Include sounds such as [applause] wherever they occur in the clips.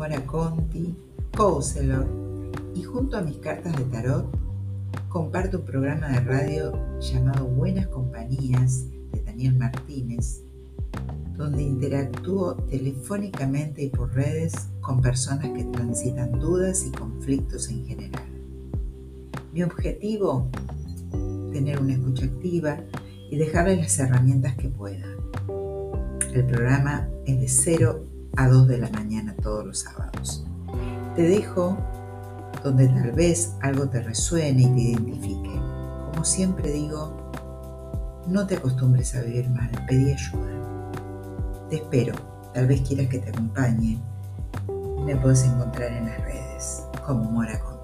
Mora Conti, Counselor, y junto a mis cartas de tarot comparto un programa de radio llamado Buenas Compañías de Daniel Martínez, donde interactúo telefónicamente y por redes con personas que transitan dudas y conflictos en general. Mi objetivo, tener una escucha activa y dejarles las herramientas que pueda. El programa es de 0 a 2 de la mañana todos los sábados. Te dejo donde tal vez algo te resuene y te identifique. Como siempre digo, no te acostumbres a vivir mal, pedí ayuda. Te espero, tal vez quieras que te acompañe. Me puedes encontrar en las redes como Mora.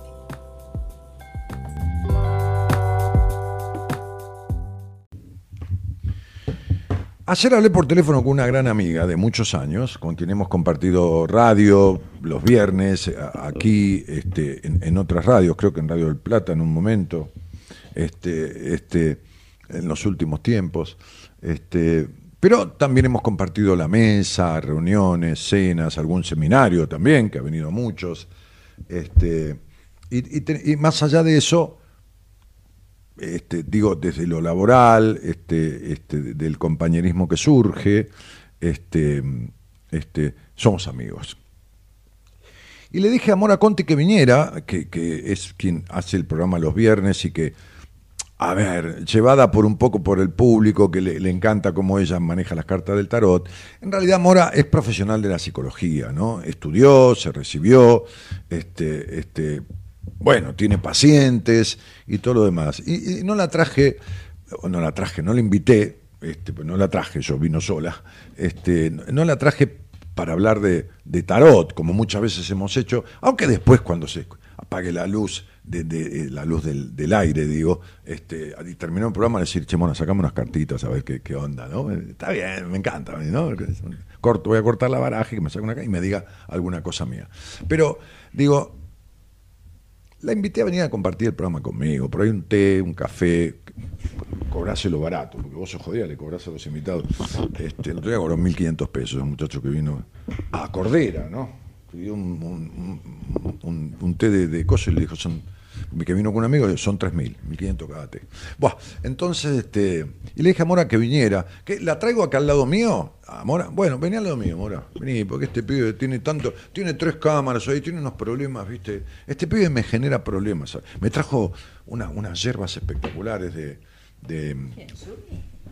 Ayer hablé por teléfono con una gran amiga de muchos años, con quien hemos compartido radio los viernes, aquí este, en, otras radios, creo que en Radio del Plata en un momento, este, este, en los últimos tiempos. Este, pero también hemos compartido la mesa, reuniones, cenas, algún seminario también, que ha venido muchos. Este, y más allá de eso, este, digo, desde lo laboral, este, este, del compañerismo que surge, este, este, somos amigos. Y le dije a Mora Conti que viniera, que, es quien hace el programa los viernes y que, a ver, llevada por un poco por el público que le, le, encanta cómo ella maneja las cartas del tarot, en realidad Mora es profesional de la psicología, ¿no? Estudió, se recibió, este, este, bueno, tiene pacientes y todo lo demás. Y, no la traje, no la traje, no la invité, este, pues no la traje, yo vino sola, este, no la traje para hablar de, tarot, como muchas veces hemos hecho, aunque después cuando se apague la luz, de, eh, la luz del, aire, digo, este, y terminó el programa, decir, che, bueno, sacame unas cartitas a ver qué, onda, ¿no? Está bien, me encanta, ¿no? Corto, voy a cortar la baraja, que me saque una y me diga alguna cosa mía. Pero, digo, la invité a venir a compartir el programa conmigo. Por ahí un té, un café, cobráselo barato, porque vos sos jodida, le cobrás a los invitados. Este, el otro día cobró 1.500 pesos, un muchacho que vino a Cordera, ¿no? Pidió un, té de, de cosas y le dijo, son que vino con un amigo, son 3.000, 1.500 cada té. Buah, entonces, este, y le dije a Mora que viniera, que la traigo acá al lado mío, a Mora, bueno, vení al lado mío, Mora, vení, porque este pibe tiene tanto, tiene tres cámaras ahí, tiene unos problemas, viste, este pibe me genera problemas, me trajo una, unas hierbas espectaculares de... de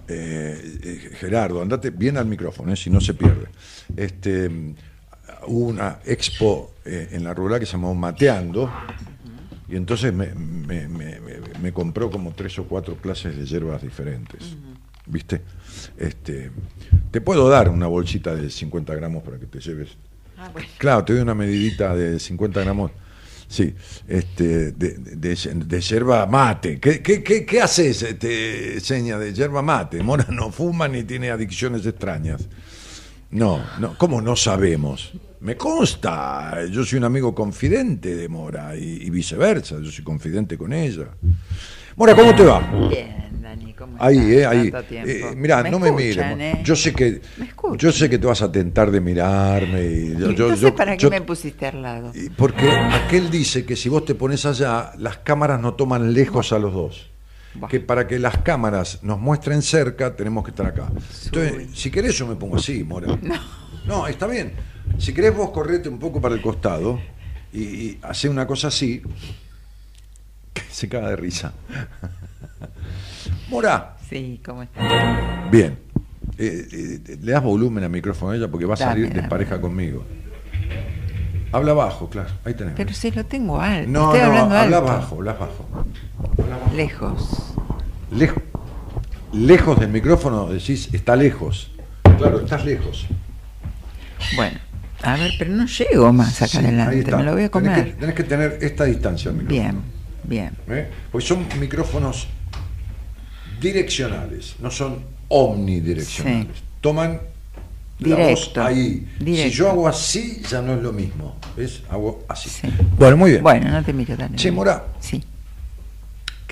eh, eh, Gerardo, andate bien al micrófono, eh, si no se pierde. Este, hubo una expo en la rural que se llamó Mateando, y entonces me, me, me, me, compró como tres o cuatro clases de hierbas diferentes. ¿Viste? Este, te puedo dar una bolsita de 50 gramos para que te lleves. Ah, claro, te doy una medidita de 50 gramos. Sí, este, de, de, yerba mate. ¿Qué, qué, qué, qué haces, este, seña de yerba mate? Mora no fuma ni tiene adicciones extrañas. No, no, ¿cómo no sabemos? Me consta, yo soy un amigo confidente de Mora y, viceversa, yo soy confidente con ella. Mora, ¿cómo te va? Bien, Dani, ¿cómo Ahí, eh, ahí. Eh, mira, no me mires. Eh. Yo sé que yo sé que te vas a tentar de mirarme. Y yo, Entonces, ¿para qué me pusiste al lado? Porque aquel dice que si vos te pones allá, las cámaras no toman lejos a los dos. Que para que las cámaras nos muestren cerca, tenemos que estar acá. Entonces, si querés, yo me pongo así, Mora. No. No, está bien. Si querés vos correte un poco para el costado y, y hace una cosa así, [laughs] se caga de risa. Mora. Sí, ¿cómo estás? Bien. Eh, eh, le das volumen al micrófono a ella porque va a salir despareja conmigo. Habla bajo, claro. Ahí tenés. Pero si lo tengo alto. No, Estoy no, hablando habla alto. bajo, habla bajo. Lejos. Lejos. Lejos del micrófono decís, está lejos. Claro, estás lejos. Bueno, a ver, pero no llego más acá adelante, me lo voy a comer. Tenés que, tener esta distancia al micrófono. Bien, bien. ¿Eh? Pues son micrófonos direccionales, no son omnidireccionales. Toman la voz ahí. Si yo hago así, ya no es lo mismo. ¿Ves? Hago así. Bueno, muy bien. Bueno, no te miro tan Che, Mora. Sí.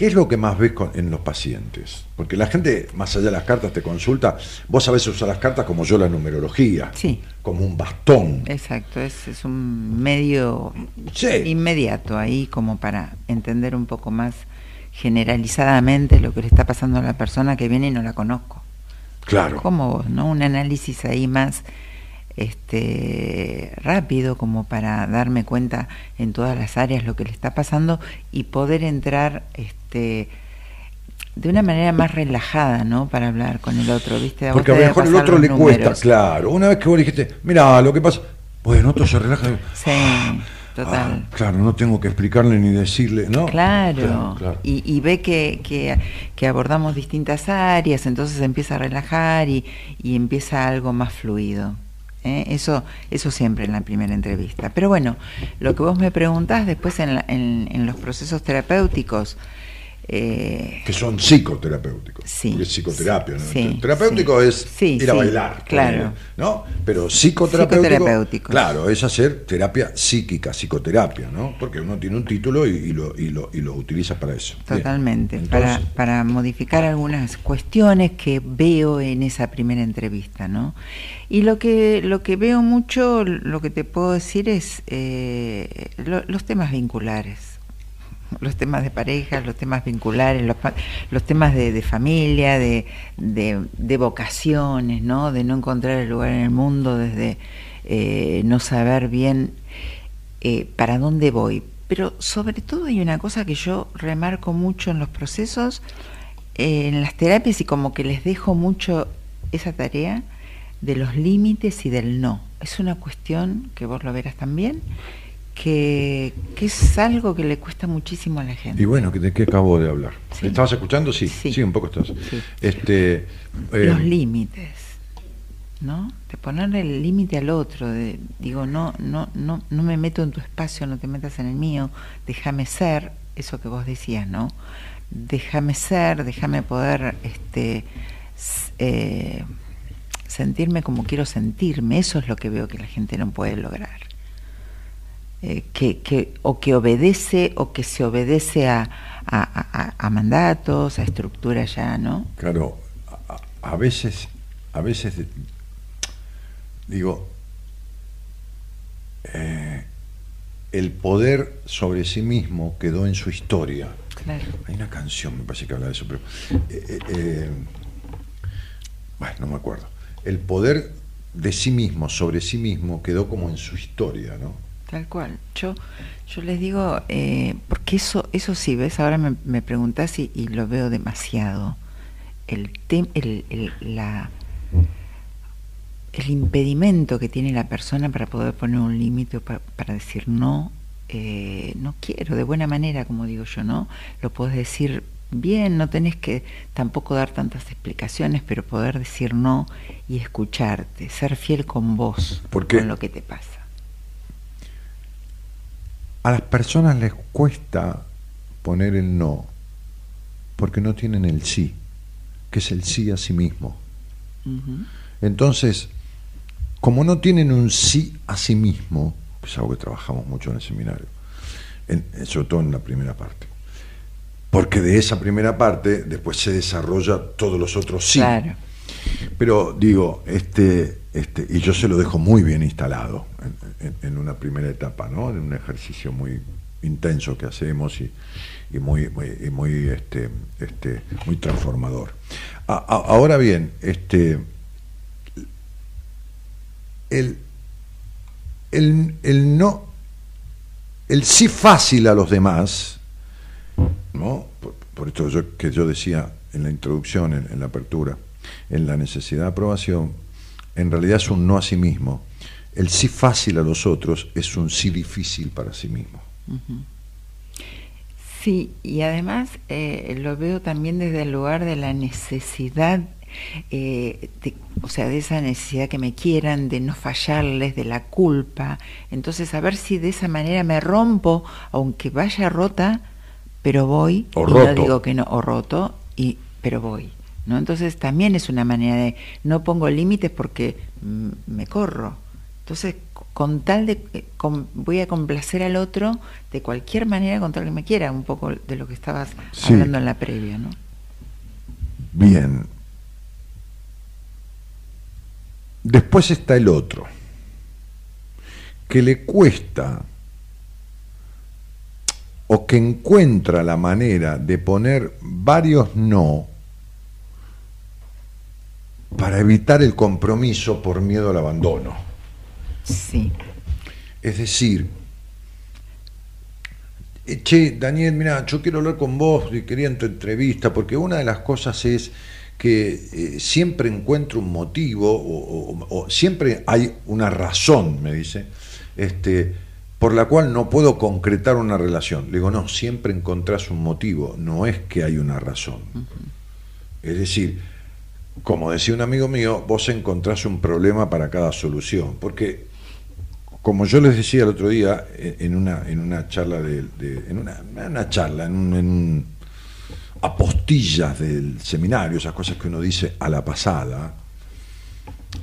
¿Qué es lo que más ves en los pacientes? Porque la gente, más allá de las cartas, te consulta. Vos a veces usas las cartas como yo la numerología. Sí. Como un bastón. Exacto, es, es un medio inmediato ahí como para entender un poco más generalizadamente lo que le está pasando a la persona que viene y no la conozco. Claro. Como vos, ¿no? Un análisis ahí más este, rápido como para darme cuenta en todas las áreas lo que le está pasando y poder entrar este, de una manera más relajada, ¿no? Para hablar con el otro, ¿viste? Porque a lo mejor el otro le cuesta, claro. Una vez que vos dijiste, mira, lo que pasa, bueno, otro se relaja. Sí. Total. Ah, claro, no tengo que explicarle ni decirle, ¿no? Claro, Y, ve que, que, abordamos distintas áreas, entonces empieza a relajar y, y empieza algo más fluido. ¿Eh? Eso, eso siempre en la primera entrevista. Pero bueno, lo que vos me preguntás después en, en, los procesos terapéuticos. Eh, que son psicoterapéuticos. Sí. es psicoterapia. ¿no? Terapéutico es ir a bailar. Claro. ¿no? Pero psicoterapéutico, Claro, es hacer terapia psíquica, psicoterapia, ¿no? Porque uno tiene un título y, lo, y, lo, y lo utiliza para eso. Totalmente. para, para modificar algunas cuestiones que veo en esa primera entrevista, ¿no? Y lo que, lo que veo mucho, lo que te puedo decir es eh, los temas vinculares. Los temas de pareja, los temas vinculares, los, temas de, familia, de, de, vocaciones, ¿no? de no encontrar el lugar en el mundo, desde eh, no saber bien eh, para dónde voy. Pero sobre todo hay una cosa que yo remarco mucho en los procesos, en las terapias y como que les dejo mucho esa tarea, de los límites y del no. Es una cuestión que vos lo verás también, que, es algo que le cuesta muchísimo a la gente. Y bueno, ¿de qué acabo de hablar? ¿Estabas escuchando? Sí, sí, un poco estás. Este, los eh, límites, ¿no? De ponerle el límite al otro, de, digo, no, no, no, no me meto en tu espacio, no te metas en el mío, déjame ser, eso que vos decías, ¿no? Déjame ser, déjame poder, este, eh, sentirme como quiero sentirme, eso es lo que veo que la gente no puede lograr. Eh, que, o que obedece o que se obedece a, a, mandatos, a estructuras ya, ¿no? Claro, a, veces, a veces digo, eh, el poder sobre sí mismo quedó en su historia. Claro. Hay una canción, me parece que habla de eso, pero eh, bueno, no me acuerdo el poder de sí mismo sobre sí mismo quedó como en su historia, ¿no? Tal cual. Yo, yo les digo, eh, porque eso, eso sí, ves, ahora me, me preguntás y, lo veo demasiado. El, el, la, el impedimento que tiene la persona para poder poner un límite para, para, decir no, eh, no quiero, de buena manera, como digo yo, ¿no? Lo puedes decir bien, no tenés que tampoco dar tantas explicaciones, pero poder decir no y escucharte, ser fiel con vos, con lo que te pasa. A las personas les cuesta poner el no, porque no tienen el sí, que es el sí a sí mismo. Entonces, como no tienen un sí a sí mismo, es algo que trabajamos mucho en el seminario, sobre todo en la primera parte porque de esa primera parte después se desarrolla todos los otros sí. Claro. Pero digo, este, este, y yo se lo dejo muy bien instalado en, una primera etapa, ¿no? En un ejercicio muy intenso que hacemos y, muy, muy, este, este, muy transformador. ahora bien, este, el, el, el no, el sí fácil a los demás, ¿no? Por, esto que yo decía en la introducción, en, la apertura, en la necesidad de aprobación, en realidad es un no a sí mismo. El sí fácil a los otros es un sí difícil para sí mismo. Sí, y además eh, lo veo también desde el lugar de la necesidad, eh, o sea, de esa necesidad que me quieran, de no fallarles, de la culpa. Entonces, a ver si de esa manera me rompo, aunque vaya rota, pero voy, o y no digo que no, o roto, y, pero voy. ¿No? Entonces también es una manera de, no pongo límites porque me corro, Entonces, con tal de, eh, voy a complacer al otro de cualquier manera con tal que me quiera, un poco de lo que estabas hablando en la previa, ¿no? Bien. Después está el otro, que le cuesta o que encuentra la manera de poner varios no para evitar el compromiso por miedo al abandono. Sí. Es decir, eh, che, Daniel, mira, yo quiero hablar con vos y quería en tu entrevista, porque una de las cosas es que eh, siempre encuentro un motivo o, siempre hay una razón, me dice, este, por la cual no puedo concretar una relación. Le digo, no, siempre encontrás un motivo, no es que hay una razón. Es decir, como decía un amigo mío, vos encontrás un problema para cada solución, porque como yo les decía el otro día en una, en una charla de, en una, charla, en apostillas del seminario, esas cosas que uno dice a la pasada,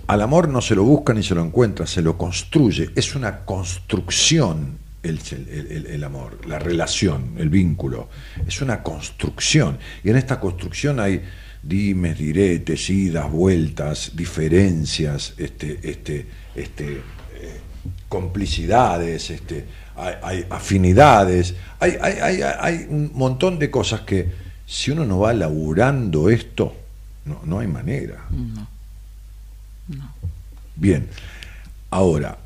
al amor no se lo busca ni se lo encuentra, se lo construye, es una construcción el, el, amor, la relación, el vínculo, es una construcción, y en esta construcción hay dimes, diretes, idas, vueltas, diferencias, este, este, este, eh, complicidades, este, hay, afinidades, hay, hay, hay, un montón de cosas que si uno no va laburando esto, no, no hay manera. No. no. Bien, ahora,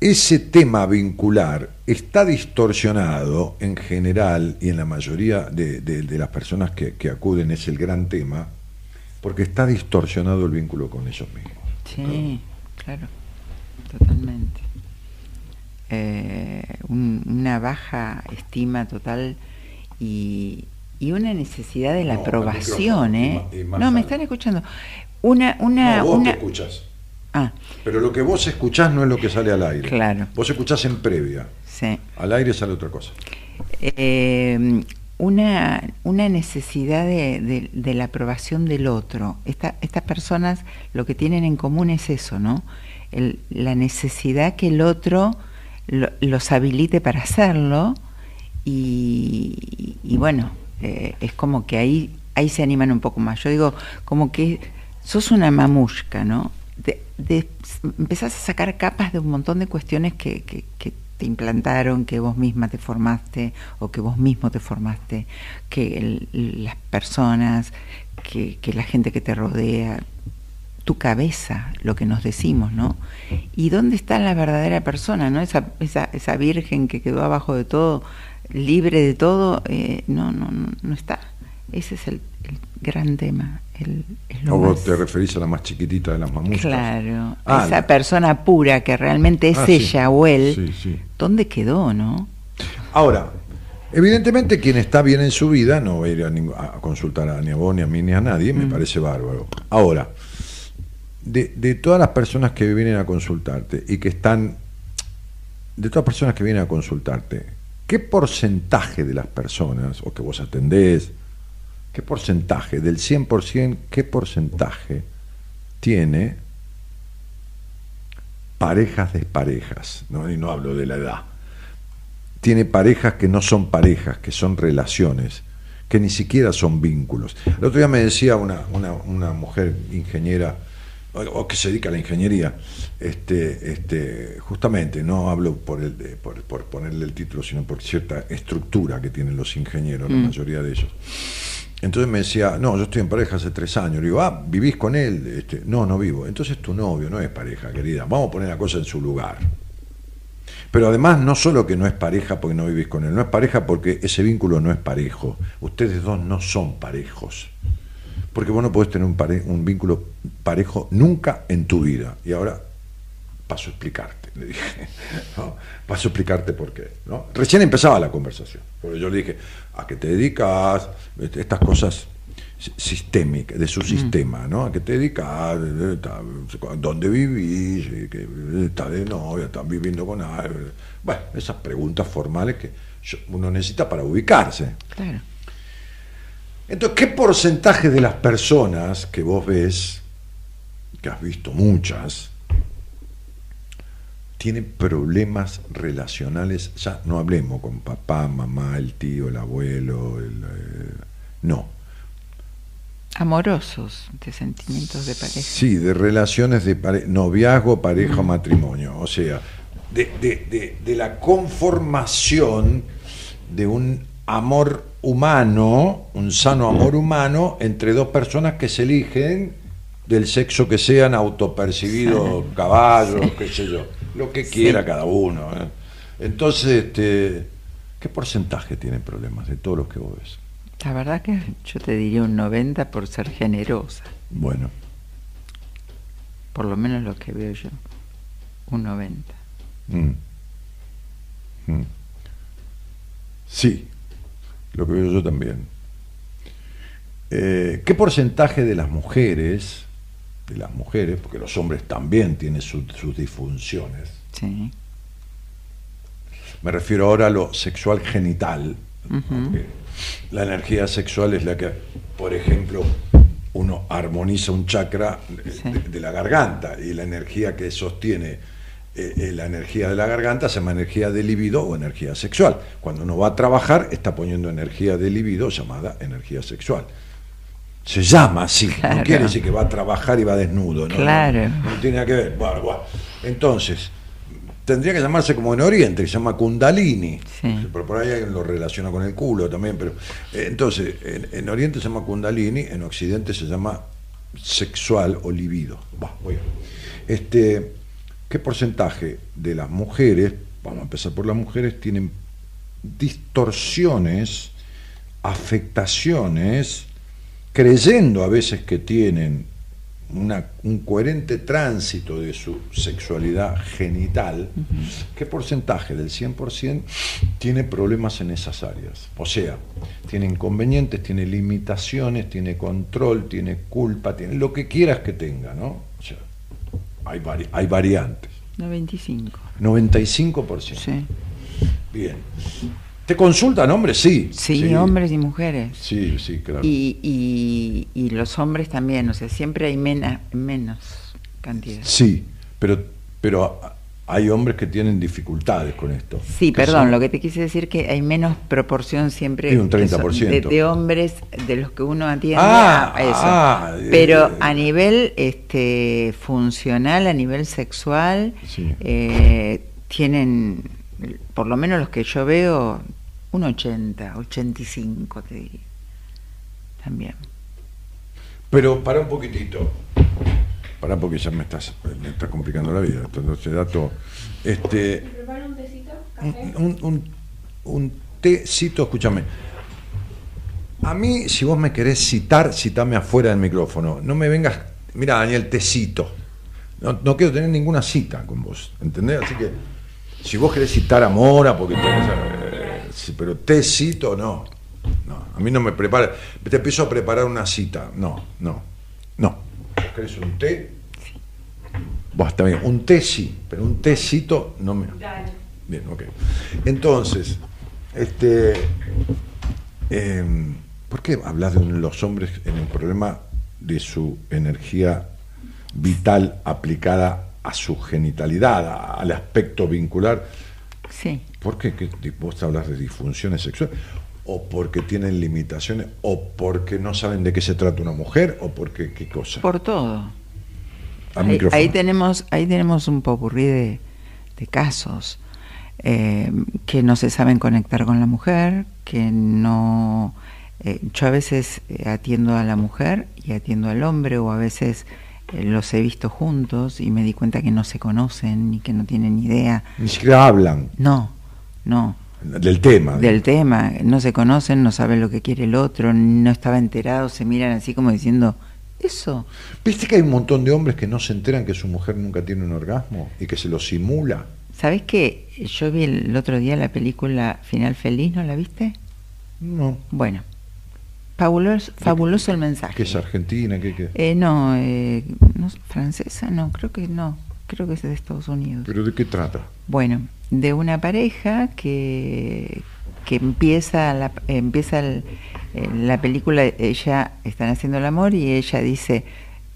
ese tema vincular está distorsionado en general y en la mayoría de, las personas que, acuden es el gran tema, porque está distorsionado el vínculo con ellos mismos. Sí, claro, totalmente. Eh, una baja estima total y, una necesidad de la aprobación, ¿eh? no, me están escuchando. Una, una, no, vos una... escuchas. Ah. Pero lo que vos escuchás no es lo que sale al aire. Claro. Vos escuchás en previa. Sí. Al aire sale otra cosa. Eh, una, una, necesidad de, la aprobación del otro. estas personas lo que tienen en común es eso, ¿no? la necesidad que el otro los habilite para hacerlo y, bueno, eh, es como que ahí, ahí se animan un poco más. Yo digo, como que sos una mamushka, ¿no? De, empezás a sacar capas de un montón de cuestiones que, te implantaron, que vos misma te formaste o que vos mismo te formaste, que las personas, que, que la gente que te rodea, tu cabeza, lo que nos decimos, ¿no? ¿Y dónde está la verdadera persona, ¿no? Esa, esa, esa virgen que quedó abajo de todo, libre de todo, eh, no, no, no, no está. Ese es el, gran tema. El, ¿O vos te referís a la más chiquitita de las mamushkas? Claro, ah, esa persona pura que realmente es ah, ella o él, ¿dónde quedó, no? Ahora, evidentemente quien está bien en su vida no va a ir a, consultar a, ni a vos, ni a mí, ni a nadie, me mm. parece bárbaro. Ahora, de, de todas las personas que vienen a consultarte y que están, de todas las personas que vienen a consultarte, ¿qué porcentaje de las personas, o que vos atendés, ¿Qué porcentaje, del 100%, qué porcentaje tiene parejas desparejas? ¿no? Y no hablo de la edad. Tiene parejas que no son parejas, que son relaciones, que ni siquiera son vínculos. El otro día me decía una, una, mujer ingeniera, o, que se dedica a la ingeniería, este, este, justamente, no hablo por, el, por, ponerle el título, sino por cierta estructura que tienen los ingenieros, la mm. mayoría de ellos entonces me decía, no, yo estoy en pareja hace tres años. Le digo, ah, ¿vivís con él? Este, no, no vivo. Entonces tu novio no es pareja, querida. Vamos a poner la cosa en su lugar. Pero además, no solo que no es pareja porque no vivís con él, no es pareja porque ese vínculo no es parejo. Ustedes dos no son parejos. Porque vos no podés tener un, un vínculo parejo nunca en tu vida. Y ahora paso a explicarte, le dije. [laughs] Paso a explicarte por qué. Recién empezaba la conversación. Porque yo le dije, ¿a qué te dedicas? Este, estas cosas sistémicas, de su sistema, ¿no? ¿A qué te dedicas? ¿Dónde vivís? ¿Estás de novia? ¿Estás viviendo con alguien? Bueno, esas preguntas formales que uno necesita para ubicarse. Claro. Entonces, ¿qué porcentaje de las personas que vos ves, que has visto muchas, tiene problemas relacionales, ya no hablemos con papá, mamá, el tío, el abuelo, el, eh, no. Amorosos, de sentimientos de pareja. Sí, de relaciones de noviazgo, pareja, matrimonio. O sea, de, de, de, la conformación de un amor humano, un sano amor humano, entre dos personas que se eligen del sexo que sean, autopercibidos caballos, qué sé yo, lo que quiera cada uno. ¿eh? Entonces, este, ¿qué porcentaje tiene problemas de todos los que vos ves? La verdad que yo te diría un 90 por ser generosa. Bueno. Por lo menos lo que veo yo. Un 90. Mm. Mm. Sí, lo que veo yo también. Eh, ¿Qué porcentaje de las mujeres, de las mujeres, porque los hombres también tienen sus disfunciones, sí. me refiero ahora a lo sexual genital, la energía sexual es la que, por ejemplo, uno armoniza un chakra de, la garganta y la energía que sostiene eh, eh, la energía de la garganta se llama energía de libido o energía sexual. Cuando uno va a trabajar está poniendo energía de libido llamada energía sexual. Se llama así, no quiere decir que va a trabajar y va desnudo, ¿no? Claro. No, tiene nada que ver. Entonces, tendría que llamarse como en Oriente, que se llama Kundalini. Pero por ahí alguien lo relaciona con el culo también. Pero eh, entonces, en, Oriente se llama Kundalini, en Occidente se llama sexual o libido. Este, ¿Qué porcentaje de las mujeres, vamos a empezar por las mujeres, tienen distorsiones, afectaciones, creyendo a veces que tienen un coherente tránsito de su sexualidad genital, ¿qué porcentaje del 100% tiene problemas en esas áreas? O sea, tiene inconvenientes, tiene limitaciones, tiene control, tiene culpa, tiene lo que quieras que tenga, ¿no? O sea, hay, hay variantes. 95. 95%. Sí. Bien. ¿Te consultan hombres? Sí. Sí, hombres y mujeres. Sí, sí, claro. Y, y, los hombres también, o sea, siempre hay menos cantidad. Sí, pero, pero hay hombres que tienen dificultades con esto. Sí, perdón, lo que te quise decir que hay menos proporción siempre un 30%. de, hombres de los que uno atiende ah, a eso. Ah, pero a nivel este, funcional, a nivel sexual, eh, tienen, por lo menos los que yo veo, un 80, 85 te diría. También. Pero para un poquitito. Para porque ya me estás, me está complicando la vida. Entonces, dato. Este, un tecito? Un, un, un, tecito, escúchame. A mí, si vos me querés citar, citame afuera del micrófono. No me vengas. Mira, Daniel, tecito. No, no quiero tener ninguna cita con vos. ¿Entendés? Así que, si vos querés citar a Mora, porque pero te cito, no. No, a mí no me prepara. Te empiezo a preparar una cita. No, no, no. ¿Querés un té? Sí. Vos también. Un té sí, pero un tecito no me. Dale. Bien, ok. Entonces, este. Em, ¿Por qué hablas de los hombres en el problema de su energía vital aplicada a su genitalidad, al aspecto vincular? Sí. ¿Por qué? ¿Vos hablas de disfunciones sexuales? ¿O porque tienen limitaciones? ¿O porque no saben de qué se trata una mujer? ¿O porque qué cosa? Por todo. Ahí, tenemos, ahí tenemos un popurrí de, de casos eh, que no se saben conectar con la mujer, que no... Eh, yo a veces eh, atiendo a la mujer y atiendo al hombre o a veces los he visto juntos y me di cuenta que no se conocen ni que no tienen idea. Ni siquiera hablan. No, no. Del tema. Del tema. No se conocen, no saben lo que quiere el otro, no estaba enterado, se miran así como diciendo, eso. ¿Viste que hay un montón de hombres que no se enteran que su mujer nunca tiene un orgasmo y que se lo simula? ¿Sabes qué? Yo vi el otro día la película Final Feliz, ¿no la viste? No. Bueno, fabuloso, fabuloso el mensaje. ¿Qué es Argentina? ¿Qué, qué? Eh, no, eh, no, francesa, no, creo que no creo que es de Estados Unidos. ¿Pero de qué trata? Bueno, de una pareja que, que empieza la, empieza la película, ella están haciendo el amor y ella dice,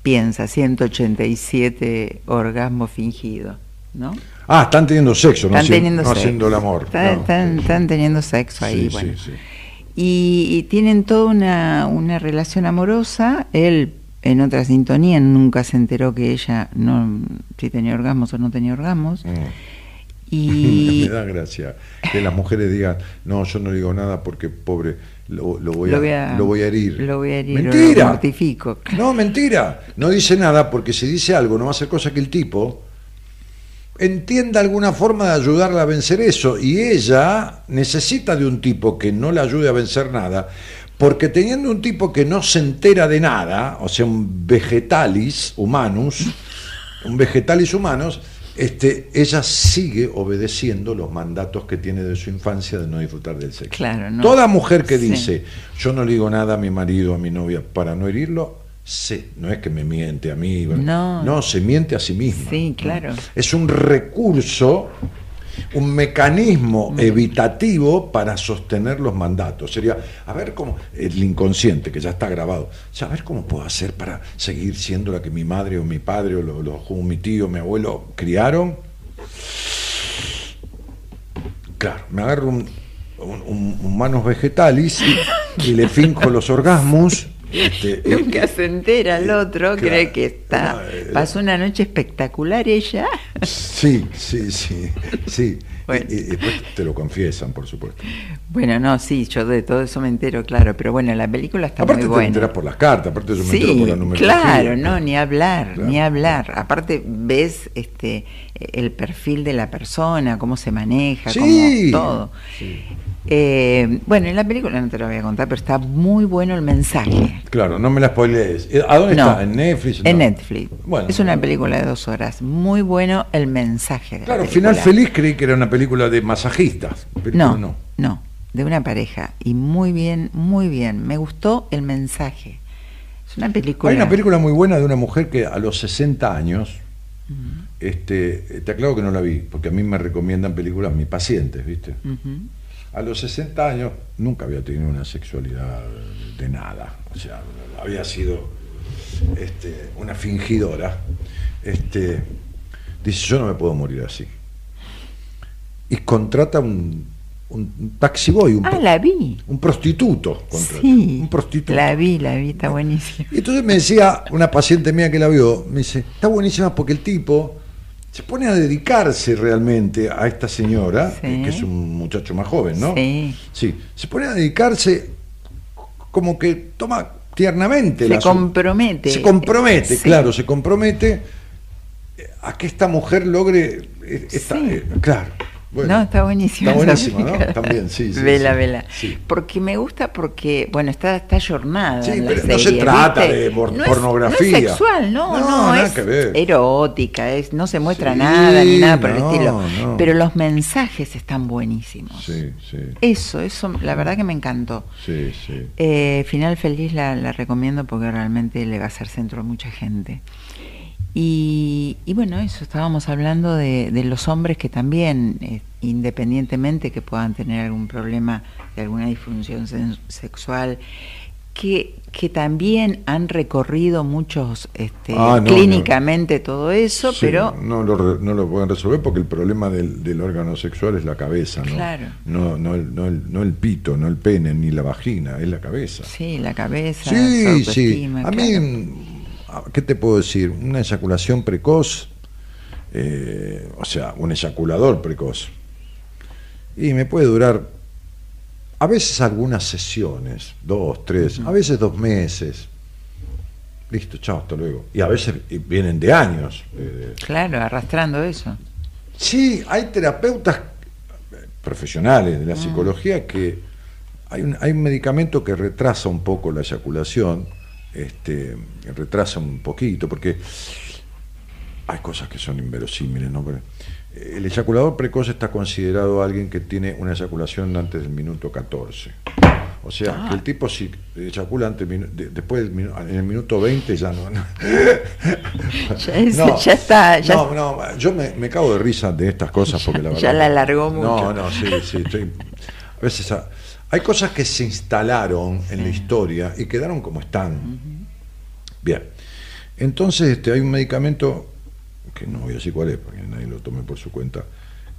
piensa, 187 orgasmo fingido. ¿no? Ah, están teniendo sexo, no, Están haci- teniendo no sexo. haciendo el amor. Están, No. están- están teniendo sexo ahí, Sí, bueno. sí, sí. Y, y tienen toda una, una relación amorosa. Él, en otra sintonía, nunca se enteró que ella no si tenía orgasmos o no tenía orgasmos. Mm. Y [laughs] Me da gracia que las mujeres digan, no, yo no digo nada porque pobre, lo, lo voy, Lo a, voy a- lo voy a herir. lo voy a herir, lo Mentira. mortifico. No, mentira. No dice nada porque si dice algo no va a hacer cosa que el tipo entienda alguna forma de ayudarla a vencer eso. Y ella necesita de un tipo que no le ayude a vencer nada. Porque teniendo un tipo que no se entera de nada, o sea, un vegetalis humanus, un vegetalis humanos, este, ella sigue obedeciendo los mandatos que tiene de su infancia de no disfrutar del sexo. Claro, no. Toda mujer que Sí. dice, yo no le digo nada a mi marido, a mi novia, para no herirlo, sí, no es que me miente a mí, No. no, se miente a sí misma. Sí, claro. Es un recurso, un mecanismo evitativo para sostener los mandatos. Sería, a ver cómo, el inconsciente, que ya está grabado, o sea, a ver cómo puedo hacer para seguir siendo la que mi madre o mi padre o, lo- lo- o mi tío, mi abuelo criaron. Claro, me agarro un, un- un- un manos vegetales y, y le finco los orgasmos. [laughs] este, y- [laughs] Nunca se entera el otro, Claro. cree que está. Eh, Pasó una noche espectacular ella. Sí, sí, sí, sí. [laughs] Bueno. Y, y después te lo confiesan, por supuesto. Bueno, no, sí, yo de todo eso me entero, claro, pero bueno, la película está aparte muy te buena. enteras por las cartas, aparte yo me entero por la numerología. claro, no, ni hablar, Claro. ni hablar. Aparte ves este el perfil de la persona, cómo se maneja, Sí. cómo todo. Sí. Eh, bueno, en la película no te lo voy a contar, pero está muy bueno el mensaje. Claro, no me la spoilees. Eh, ¿A dónde No, está? ¿En Netflix? En. Netflix. Bueno. es una película de dos horas. Muy bueno el mensaje. De Claro. Final Feliz creí que era una película de masajistas. pero No, no. no, de una pareja. Y muy bien, muy bien. Me gustó el mensaje. Es una película. Hay una película muy buena de una mujer que a los 60 años, este, te aclaro que no la vi, porque a mí me recomiendan películas mis pacientes, ¿viste? A los 60 años nunca había tenido una sexualidad de nada, o sea, había sido este, una fingidora. Este, dice, yo no me puedo morir así. Y contrata un, un taxi boy, un, Ah, pro- la vi. un prostituto. contrata, Sí, un prostituto. la vi, la vi, está buenísima. Y entonces me decía una paciente mía que la vio, me dice, está buenísima porque el tipo se pone a dedicarse realmente a esta señora, Sí. que es un muchacho más joven, ¿no? Sí. Sí, se pone a dedicarse como que toma tiernamente Se la compromete. Se compromete, Sí. claro, se compromete a que esta mujer logre eh, esta, Sí. eh, claro. Bueno. no, está buenísima. Está esa buenísima, ¿no? También, sí, sí. Vela, sí. vela. Sí. Porque me gusta porque, bueno, está, está jornada. Sí, en la pero no se trata ¿viste? de por- No es- pornografía. no es sexual, no, No, no, nada es que ver. erótica, es, no se muestra nada ni nada por el estilo. Pero los mensajes están buenísimos. Sí, sí, Eso, eso, la verdad que me encantó. sí, sí. Eh, Final Feliz la, la recomiendo porque realmente le va a ser centro a mucha gente. Y, y bueno, eso, estábamos hablando de, de los hombres que también, eh, independientemente que puedan tener algún problema de alguna disfunción sexual, que, que también han recorrido muchos este, Ah, no, clínicamente todo eso, Sí, pero no lo, no lo pueden resolver porque el problema del, del órgano sexual es la cabeza, ¿no? Claro. No, no, el, no, el, no el pito, no el pene, ni la vagina, es la cabeza. sí, la cabeza, Sí, sí. A claro. mí, ¿qué te puedo decir? Una eyaculación precoz, eh, o sea, un eyaculador precoz, y me puede durar a veces algunas sesiones, dos, tres, a veces dos meses. Listo, chao, hasta luego. Y a veces vienen de años. eh, Claro, arrastrando eso. Sí, hay terapeutas profesionales Ah. de la psicología que hay un, hay un medicamento que retrasa un poco la eyaculación, este, retrasa un poquito, porque hay cosas que son inverosímiles, ¿no? Pero, eh, el eyaculador precoz está considerado alguien que tiene una eyaculación antes del minuto 14. O sea, Ah. que el tipo si eyacula antes, de- después del minu- en el minuto 20 ya no. no. [laughs] Ya es- ya está, ya- no, no, yo me, me cago de risa de estas cosas porque la [laughs] verdad. Ya la alargó No, mucho. no, sí, sí. estoy- a veces a- hay cosas que se instalaron en la historia y quedaron como están. Bien. Entonces este, hay un medicamento que no voy a decir cuál es, porque nadie lo tome por su cuenta,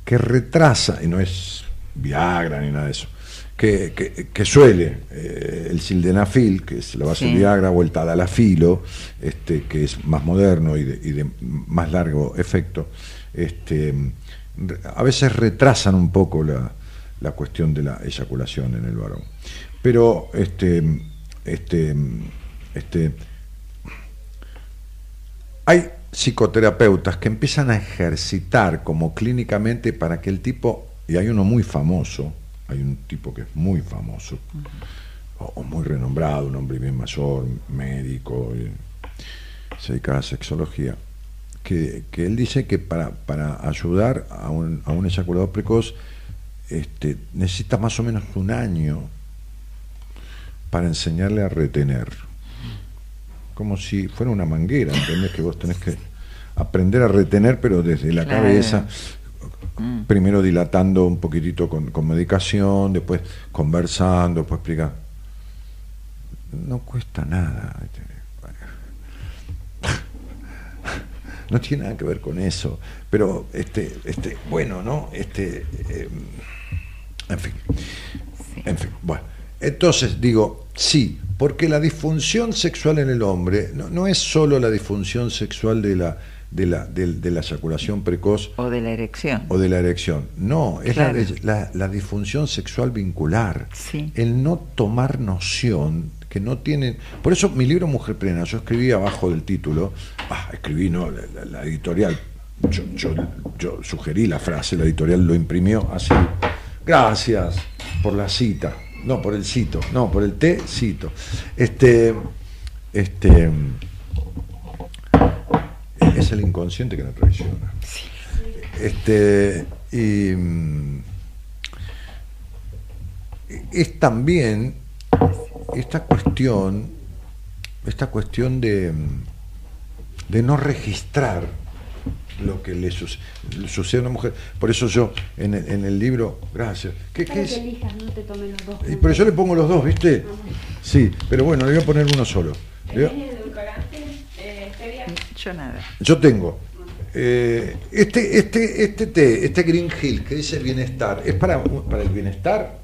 que retrasa, y no es Viagra ni nada de eso, que, que, suele, eh, el sildenafil, que es la base de Viagra, o el tadalafilo, este, que es más moderno y de, y de más largo efecto, este, a veces retrasan un poco la, la cuestión de la eyaculación en el varón. Pero este, este, este, hay psicoterapeutas que empiezan a ejercitar como clínicamente para que el tipo, y hay uno muy famoso, hay un tipo que es muy famoso, o, muy renombrado, un hombre bien mayor, médico, se dedica a sexología, que, él dice que para, para ayudar a un, a un eyaculador precoz este, necesita más o menos un año para enseñarle a retener. Como si fuera una manguera, ¿entendés? Que vos tenés que aprender a retener, pero desde la cabeza, mm. primero dilatando un poquitito con, medicación, después conversando, después explicar. No cuesta nada. No tiene nada que ver con eso. Pero, este, este, bueno, ¿no? Este, em, en fin. En fin, bueno. Entonces digo, sí, porque la disfunción sexual en el hombre no, es solo la disfunción sexual de la, de la, de, la eyaculación precoz. O de la erección. O de la erección. No, es la, la, disfunción sexual vincular. El no tomar noción que no tienen. Por eso mi libro Mujer Plena, yo escribí abajo del título, ah, escribí, no, la, editorial, yo, yo, yo sugerí la frase, la editorial lo imprimió así. Gracias por la cita. No, por el cito. No, por el té, cito. Este. Este. Es el inconsciente que nos traiciona. Este. Y. Es también esta cuestión. Esta cuestión de. de no registrar lo que le, sucede a una mujer. Por eso yo en el, en el libro, gracias. ¿Qué, qué es? Elijas, no te tomen los dos. Y pero yo le pongo los dos, ¿viste? Sí, pero bueno, le voy a poner uno solo. Eh, yo nada. Yo tengo. Eh, este, este, este té, este Green Hill que dice bienestar, ¿es para, para el bienestar?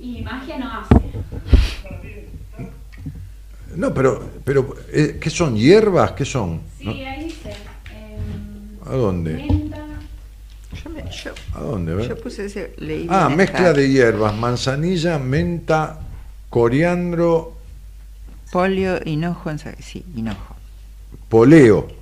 Y magia no hace. No, pero, pero eh, ¿qué son? ¿Hierbas? ¿Qué son? Sí, ahí dice. ¿A dónde? Yo ¿A dónde? Yo puse ese, Ah, mezcla de hierbas, manzanilla, menta, coriandro. Polio, hinojo, sí, hinojo. Poleo.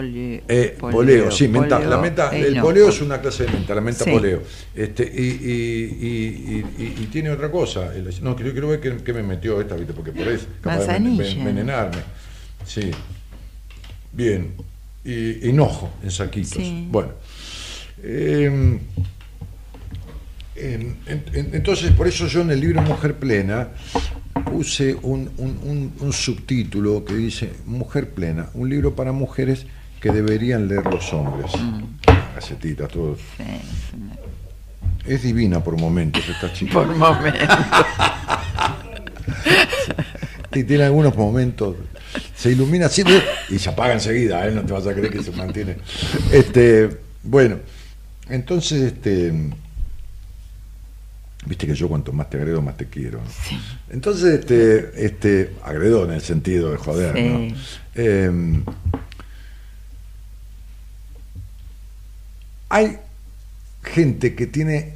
Eh, poleo, sí, menta, la menta, e el poleo es una clase de menta, la menta poleo. Este, y, y, y, y, tiene otra cosa. No, quiero, quiero ver qué, me metió esta, ¿viste? Porque por ahí capaz de envenenarme. Sí. Bien y hinojo en saquitos. Bueno. Em, em, entonces, por eso yo en el libro Mujer Plena puse un, subtítulo que dice Mujer Plena, un libro para mujeres que deberían leer los hombres. Mm. Gacetitas, todos. Es divina por momentos esta chica. Por momentos. y tiene algunos momentos se ilumina así y se apaga enseguida, ¿eh? no te vas a creer que se mantiene. Este, bueno, entonces, este, viste que yo cuanto más te agredo, más te quiero. Entonces, este, este, agredo en el sentido de joder, ¿no? Em, hay gente que tiene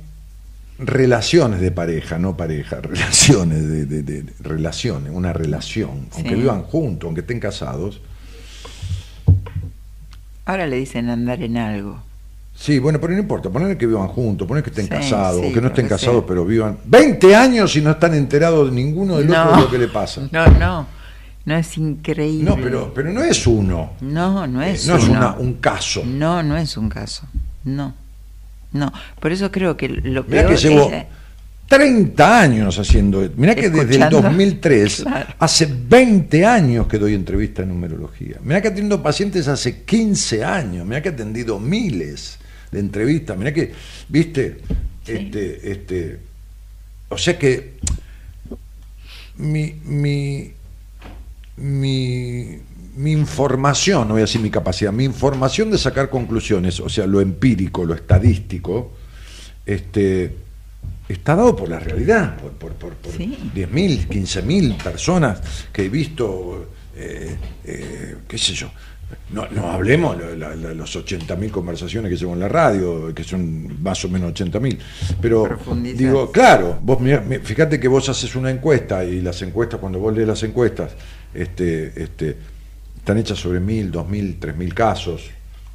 relaciones de pareja, no pareja, [laughs] relaciones de, relaciones, una relación, aunque vivan juntos, aunque estén casados. Ahora le dicen andar en algo. Sí, bueno, pero no importa, poner que vivan juntos, poner que estén casados, o que no estén casados, pero vivan 20 años y no están enterados de ninguno del otro de lo que le pasa. No, no, no es increíble. No, pero, pero no es uno. No, no es No es un caso. No, no es un caso. No. No, por eso creo que lo peor que llevo 30 años haciendo Mirá que desde el 2003, [laughs] hace 20 años que doy entrevista en numerología. Mirá que atendido pacientes hace 15 años. Mirá que he atendido miles de entrevistas. Mirá que, viste, este, este, o sea que mi, mi, mi, mi información, no voy a decir mi capacidad, mi información de sacar conclusiones, o sea, lo empírico, lo estadístico, este, está dado por la realidad, por, por, por, por Sí. 10.000, 15.000 personas que he visto, eh, eh, qué sé yo. No, no hablemos de la- la- los 80.000 conversaciones que llevo en la radio, que son más o menos 80.000. Pero digo, claro, vos mirá, fíjate que vos haces una encuesta y las encuestas, cuando vos lees las encuestas, este, este, están hechas sobre mil, dos mil, tres mil casos,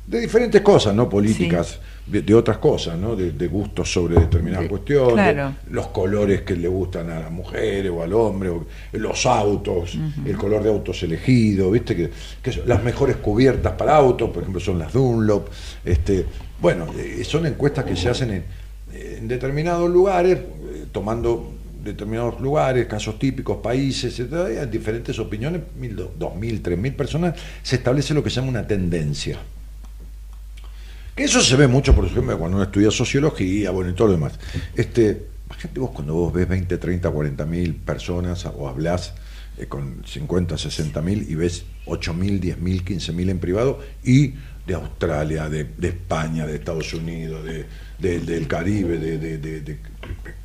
de diferentes cosas, ¿no? Políticas, de, de otras cosas, ¿no? De, de gustos sobre determinadas De- cuestiones, claro. los colores que le gustan a las mujeres o al hombre, o los autos, el color de autos elegido, ¿viste? Que, que son las mejores cubiertas para autos, por ejemplo, son las Dunlop. Este, bueno, eh, son encuestas que se hacen en, en determinados lugares, eh, tomando determinados lugares, casos típicos, países, etcétera, y diferentes opiniones, mil, do- dos mil, tres mil personas, se establece lo que se llama una tendencia. Que eso se ve mucho, por ejemplo, cuando uno estudia sociología, bueno, y todo lo demás. Este, imagínate vos cuando vos ves 20, 30, 40 mil personas o hablas eh, con 50, 60 mil y ves 8 mil, 10 mil, 15 mil en privado y de Australia, de, de España, de Estados Unidos, de, de- del Caribe, de- de-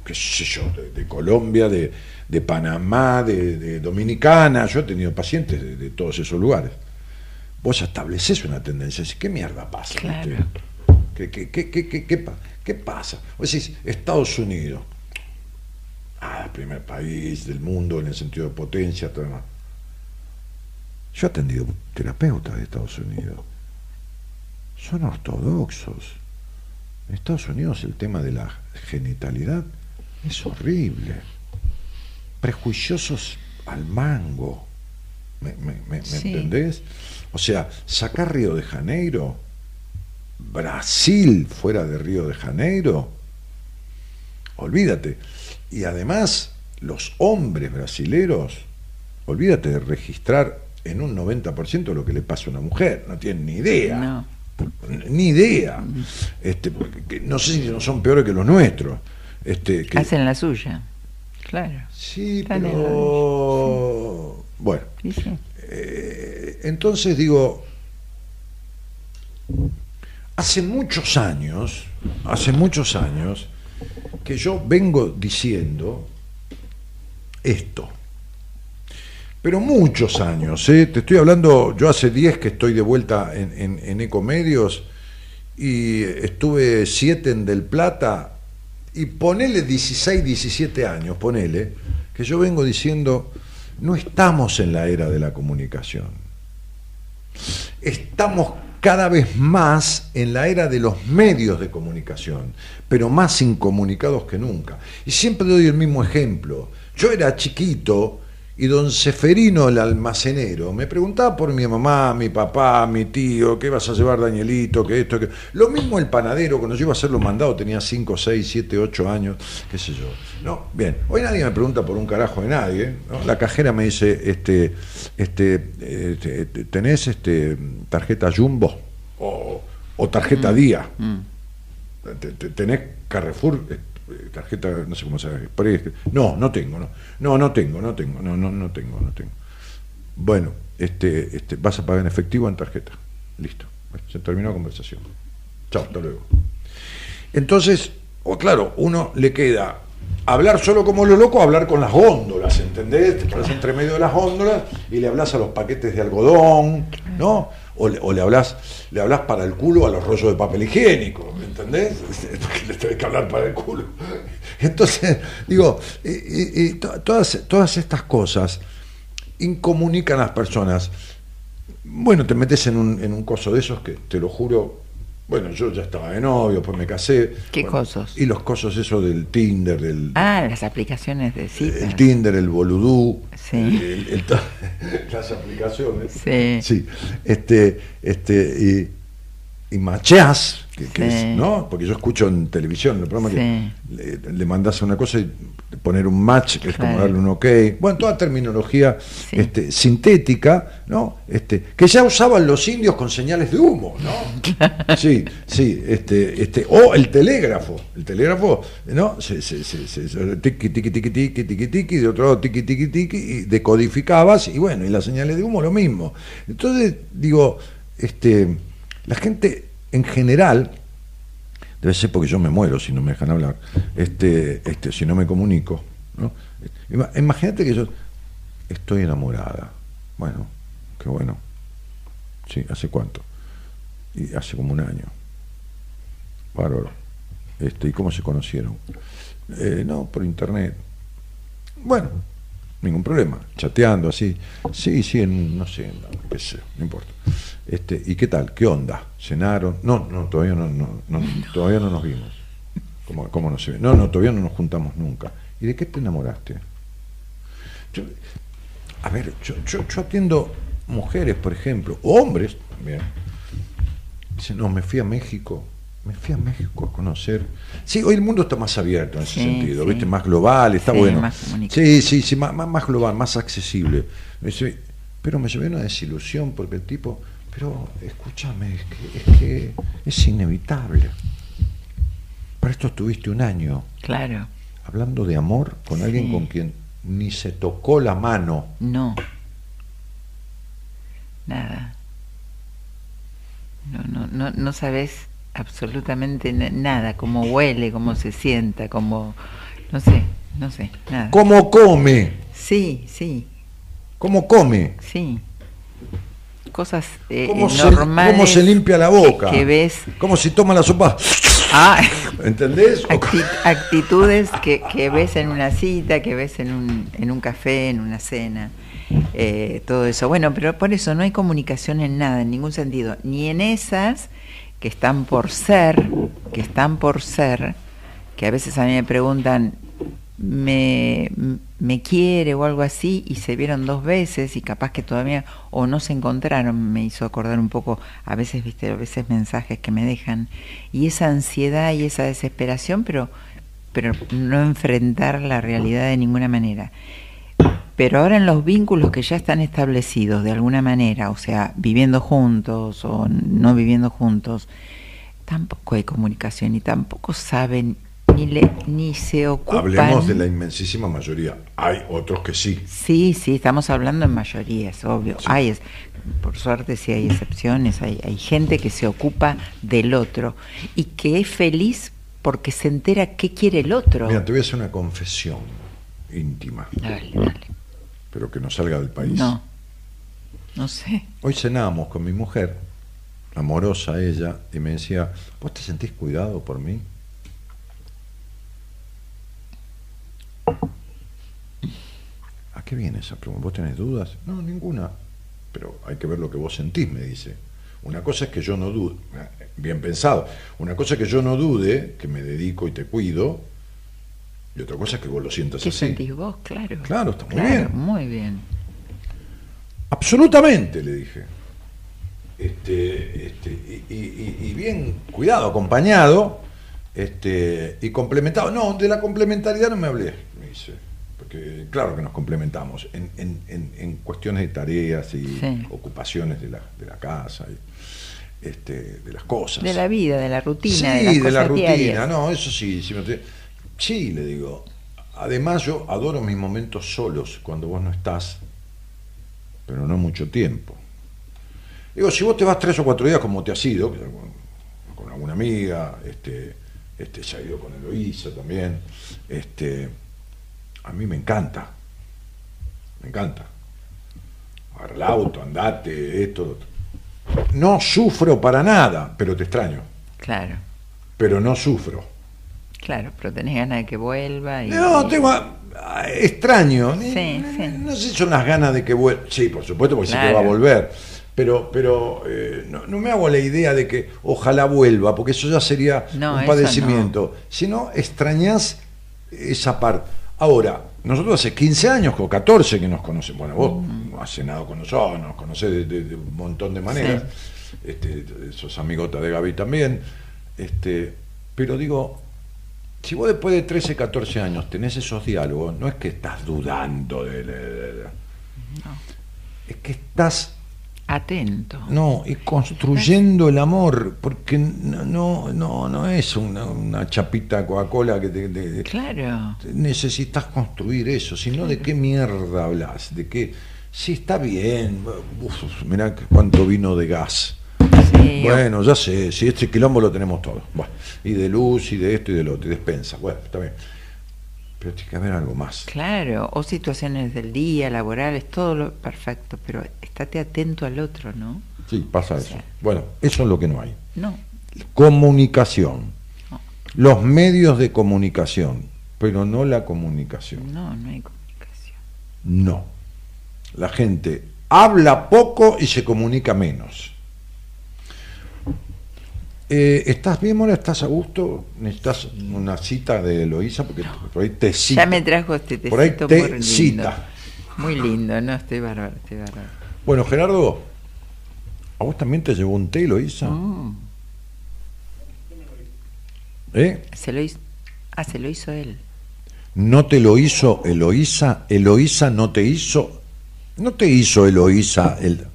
qué sé yo, de, de Colombia, de, de Panamá, de, de Dominicana. Yo he tenido pacientes de, todos esos lugares vos estableces una tendencia, decís, ¿qué mierda pasa? Claro. ¿viste? ¿Qué, qué, qué, qué, qué, qué pa- qué pasa? Vos decís, Estados Unidos, ah, el primer país del mundo en el sentido de potencia, todo demás. Yo he atendido terapeutas de Estados Unidos. Son ortodoxos. En Estados Unidos el tema de la genitalidad es horrible. Prejuiciosos al mango. ¿Me, me- me- me Sí. entendés? O sea, sacar Río de Janeiro, Brasil fuera de Río de Janeiro, olvídate. Y además, los hombres brasileros, olvídate de registrar en un 90% lo que le pasa a una mujer, no tienen ni idea. No. Ni idea. Este, porque- que no sé si no son peores que los nuestros. Este, que, Hacen la suya. Claro. sí, Están pero. Bueno, Sí, sí. eh, entonces digo, hace muchos años, hace muchos años, que yo vengo diciendo esto. Pero muchos años, ¿eh? te estoy hablando, yo hace 10 que estoy de vuelta en, en, en Ecomedios y estuve 7 en Del Plata y ponele 16, 17 años, ponele, que yo vengo diciendo, no estamos en la era de la comunicación. Estamos cada vez más en la era de los medios de comunicación, pero más incomunicados que nunca. Y siempre doy el mismo ejemplo. Yo era chiquito y don Seferino, el almacenero, me preguntaba por mi mamá, mi papá, mi tío, qué vas a llevar, Danielito, que esto, que... Lo mismo el panadero, cuando yo iba a hacer los mandados tenía 5, 6, 7, 8 años, qué sé yo. No, bien, hoy nadie me pregunta por un carajo de nadie. ¿no? La cajera me dice, este, este, eh, te- te- ¿tenés este, tarjeta Jumbo o, o tarjeta Día? Mm. Te- te- ¿Tenés Carrefour? Eh, tarjeta, no sé cómo se llama. No, no tengo, no. No, no tengo, no tengo, no, no, no tengo, no tengo. Bueno, este, este, vas a pagar en efectivo en tarjeta. Listo. Se terminó la conversación. Chao, hasta luego. Entonces, o claro, uno le queda hablar solo como lo loco, hablar con las góndolas, ¿entendés? Te pones entre medio de las góndolas y le hablas a los paquetes de algodón, ¿no? O le, hablas, le hablas para el culo a los rollos de papel higiénico, ¿entendés? Porque [laughs] le tenés que hablar para el culo. Entonces, digo, y- y- y to- todas, todas estas cosas incomunican a las personas. Bueno, te metes en un, en un coso de esos que te lo juro. Bueno, yo ya estaba de novio, pues me casé. ¿Qué Bueno, cosos? Y los cosos esos del Tinder, del Ah, las aplicaciones de citas. el Tinder, el Boludú, Sí. el- el to- [laughs] las aplicaciones. Sí. Sí, este, este, y y macheás, que, que Sí. es, ¿no? Porque yo escucho en televisión, en el programa Sí. que le, le mandas una cosa y poner un match es como darle un ok. Bueno, toda terminología Sí. este, sintética, ¿no? Este, que ya usaban los indios con señales de humo, ¿no? [laughs] Sí, sí, este, este, o el telégrafo, el telégrafo, ¿no? Se, se, se, se- se- tiqui, tiqui, tiqui, tiqui, tiqui, tiqui, de otro lado tiqui, tiqui, tiqui, y decodificabas, y bueno, y las señales de humo lo mismo. Entonces, digo, este, la gente en general, debe ser porque yo me muero si no me dejan hablar, este, este, si no me comunico, ¿no? Ima- Imagínate que yo estoy enamorada. Bueno, qué bueno. Sí, ¿hace cuánto? Y hace como un año. Bárbaro. Este, ¿Y cómo se conocieron? Eh, no, por internet. Bueno, ningún problema. Chateando así. Sí, sí, en, no sé, en- qué sé, no importa. Este, ¿Y qué tal? ¿Qué onda? ¿Cenaron? No, no, todavía no, no, no, todavía no nos vimos. ¿Cómo, cómo no se ve? No, no, todavía no nos juntamos nunca. ¿Y de qué te enamoraste? Yo- a ver, yo, yo, yo atiendo mujeres, por ejemplo, hombres también. Dicen, no, me fui a México, me fui a México a conocer. Sí, hoy el mundo está más abierto en ese Sí, sentido, sí. ¿viste? Más global, está Sí, bueno. más. Sí, sí, sí, más, más, global, más accesible. Pero me llevé una desilusión porque el tipo, pero escúchame, es que es, que es inevitable. Para esto estuviste un año Claro, hablando de amor con alguien con quien ni se tocó la mano. no. Nada. No, no, no, no sabes absolutamente na- nada, cómo huele, cómo se sienta, cómo... No sé, no sé, nada. ¿Cómo come? Sí, sí, ¿Cómo come? sí. Cosas eh, ¿Cómo, eh, se, normales. cómo se limpia la boca? Que, ves... ¿Cómo si toma la sopa? Ah, [laughs] ¿Entendés? Acti- actitudes que, que ves en una cita, que ves en un, en un café, en una cena, eh, todo eso. Bueno, pero por eso no hay comunicación en nada, en ningún sentido, ni en esas que están por ser, que están por ser, que a veces a mí me preguntan, me, me quiere o algo así, y se vieron dos veces y capaz que todavía o no se encontraron, me hizo acordar un poco, a veces, viste, a veces mensajes que me dejan, y esa ansiedad y esa desesperación, pero, pero no enfrentar la realidad de ninguna manera. Pero ahora en los vínculos que ya están establecidos de alguna manera, o sea, viviendo juntos o no viviendo juntos, tampoco hay comunicación y tampoco saben ni le ni se ocupan. Hablemos de la inmensísima mayoría. Hay otros que sí. Sí, sí, estamos hablando en mayoría, es obvio. Sí. Hay, por suerte sí hay excepciones, hay, hay gente que se ocupa del otro y que es feliz porque se entera qué quiere el otro. Mira, te voy a hacer una confesión íntima, Dale, dale. Pero que no salga del país. No, no sé. Hoy cenábamos con mi mujer, amorosa ella, y me decía, ¿vos te sentís cuidado por mí? ¿A qué viene esa pregunta? ¿Vos tenés dudas? No, ninguna. Pero hay que ver lo que vos sentís, me dice. Una cosa es que yo no dude, bien pensado, una cosa es que yo no dude, que me dedico y te cuido, y otra cosa es que vos lo sientas ¿Qué así. sentís vos? Claro. Claro, está muy Claro, bien. Muy bien. Absolutamente, le dije. Este, este, y, y- y- y bien cuidado, acompañado este, y complementado. No, de la complementariedad no me hablé, me dice. Porque claro que nos complementamos en, en- en- en cuestiones de tareas y Sí. ocupaciones de la, de la casa, y, este, de las cosas. De la vida, de la rutina, Sí, de las de la rutina, diarias. no, eso sí, sí, me sí, le digo. Además yo adoro mis momentos solos cuando vos no estás, pero no mucho tiempo. Digo, si vos te vas tres o cuatro días como te has ido, con, con alguna amiga, este, este, se ha ido con Eloísa también, este, a mí me encanta, me encanta. Agarra el auto, andate, esto, lo otro. No sufro para nada, pero te extraño, Claro, pero no sufro. Claro, pero tenés ganas de que vuelva. Y, No, tengo extraño. Sí, sí. No sé si son las ganas de que vuelva. Sí, por supuesto, porque sí que va a volver. Pero, pero eh, no, no me hago la idea de que ojalá vuelva, porque eso ya sería No, un padecimiento. Si no, extrañas esa parte. Ahora, nosotros hace 15 años o 14 que nos conocemos. Bueno, vos Mm. has cenado con nosotros, nos conocés de, de- de un montón de maneras. este, sos amigota de Gaby también, este, pero digo, si vos después de 13, 14 años tenés esos diálogos, no es que estás dudando de... de- de- de- es que estás Atento. no, y construyendo el amor, porque no, no, no, es una, una chapita Coca-Cola que te, te- Claro. necesitas construir eso, sino de qué mierda hablas, de qué, sí está bien, uf, mirá cuánto vino de gas. Bueno, ya sé, si este quilombo lo tenemos todo. Bueno, y de luz, y de esto, y del otro, y despensa. Bueno, está bien. Pero tiene que haber algo más. Claro, o situaciones del día, laborales, todo lo perfecto, pero estate atento al otro, ¿no? Sí, pasa eso. Bueno, eso es lo que no hay. No, Comunicación. No. Los medios de comunicación, pero no la comunicación. no, no hay comunicación. No. La gente habla poco y se comunica menos. Eh, ¿Estás bien, Mora? ¿Estás a gusto? ¿Necesitas una cita de Eloísa? Porque por ahí te cita. Ya me trajo este tecito Por ahí te muy lindo. cita. Muy lindo, no, estoy bárbaro, estoy bárbaro. Bueno, Gerardo, ¿a vos también te llevó un té, Eloísa? Mm, ¿Eh? se lo hizo, ah, se lo hizo él. ¿No te lo hizo Eloísa? ¿Eloísa no te hizo? ¿No te hizo Eloísa el...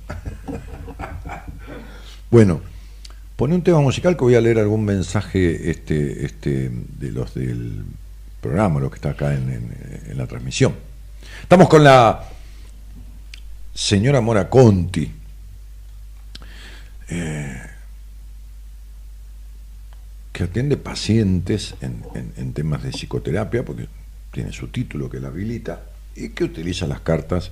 [laughs] bueno, pone un tema musical que voy a leer algún mensaje este, este, de los del programa, los que está acá en, la transmisión. Estamos con la señora Mora Conti. eh, que atiende pacientes en, en- en temas de psicoterapia, porque tiene su título que la habilita, y que utiliza las cartas.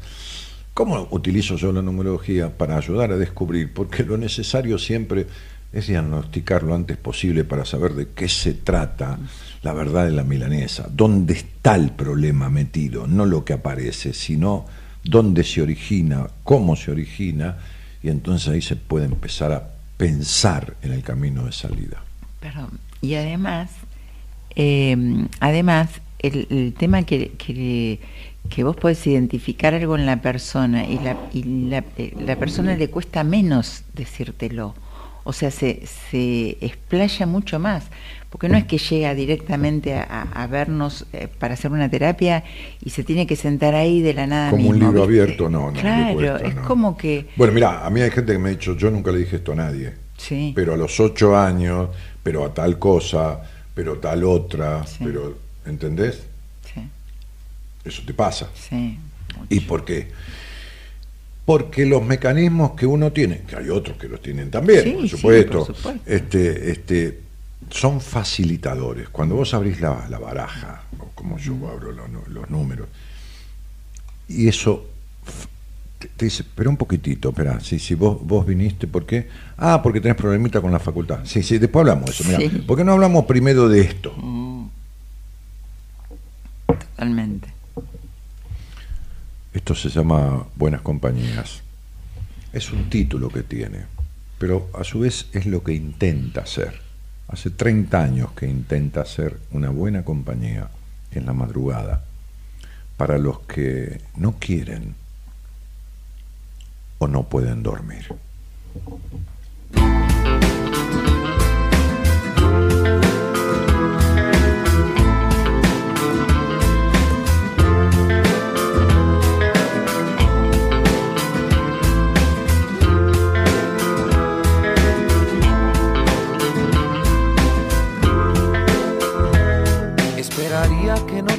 ¿Cómo utilizo yo la numerología? Para ayudar a descubrir, porque lo necesario siempre es diagnosticar lo antes posible para saber de qué se trata la verdad de la milanesa, dónde está el problema metido, no lo que aparece, sino dónde se origina, cómo se origina, y entonces ahí se puede empezar a pensar en el camino de salida. Perdón. Y además, eh, además, el, el tema que, que, que vos podés identificar algo en la persona y la, y la, eh, la persona le cuesta menos decírtelo. O sea, se, se explaya mucho más. Porque no es que llega directamente a, a- a vernos eh, para hacer una terapia y se tiene que sentar ahí de la nada. Como un libro ¿viste? abierto, no, no. Claro, cuesta, es no. como que. Bueno, mira, a mí hay gente que me ha dicho, yo nunca le dije esto a nadie, Sí. pero a los ocho años, pero a tal cosa, pero tal otra, Sí. pero, ¿entendés? Sí, Eso te pasa. sí. ¿Y por qué? Porque los mecanismos que uno tiene, que hay otros que los tienen también, Sí, por sí, supuesto, por supuesto. Este, este, son facilitadores. Cuando vos abrís la, la baraja, o como yo abro los, números, y eso te, te dice, pero un poquitito, espera, si, si vos, vos viniste, ¿por qué? Ah, porque tenés problemita con la facultad. Sí, sí, después hablamos de eso. Mira, Sí. ¿por qué no hablamos primero de esto? Mm. Totalmente. Esto se llama Buenas Compañías. Es un título que tiene, pero a su vez es lo que intenta ser. Hace 30 años que intenta ser una buena compañía en la madrugada para los que no quieren o no pueden dormir.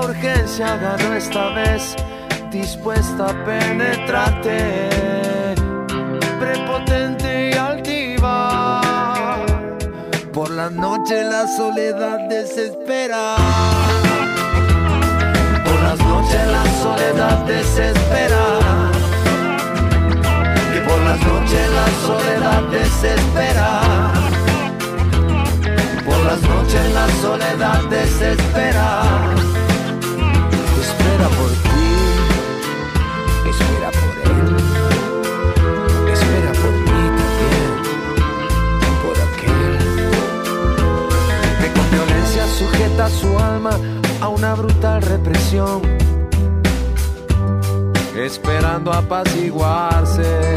urgencia ganó esta vez, dispuesta a penetrarte, prepotente y altiva. Por la noche la soledad desespera. Por las noches la soledad desespera. Que por las noches la soledad desespera por las noches la soledad desespera era por ti, espera por él, espera por mí también, por aquel. Que con violencia sujeta su alma a una brutal represión, esperando apaciguarse.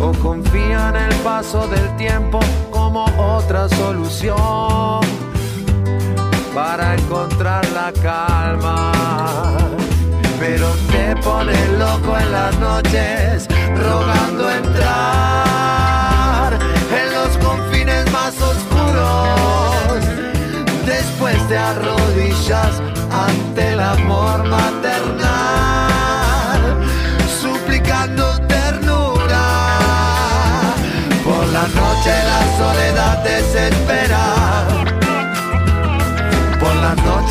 O confía en el paso del tiempo como otra solución para encontrar la calma. Pero te pone loco en las noches, rogando entrar en los confines más oscuros. Después te arrodillas ante el amor maternal, suplicando ternura. Por la noche la soledad desespera.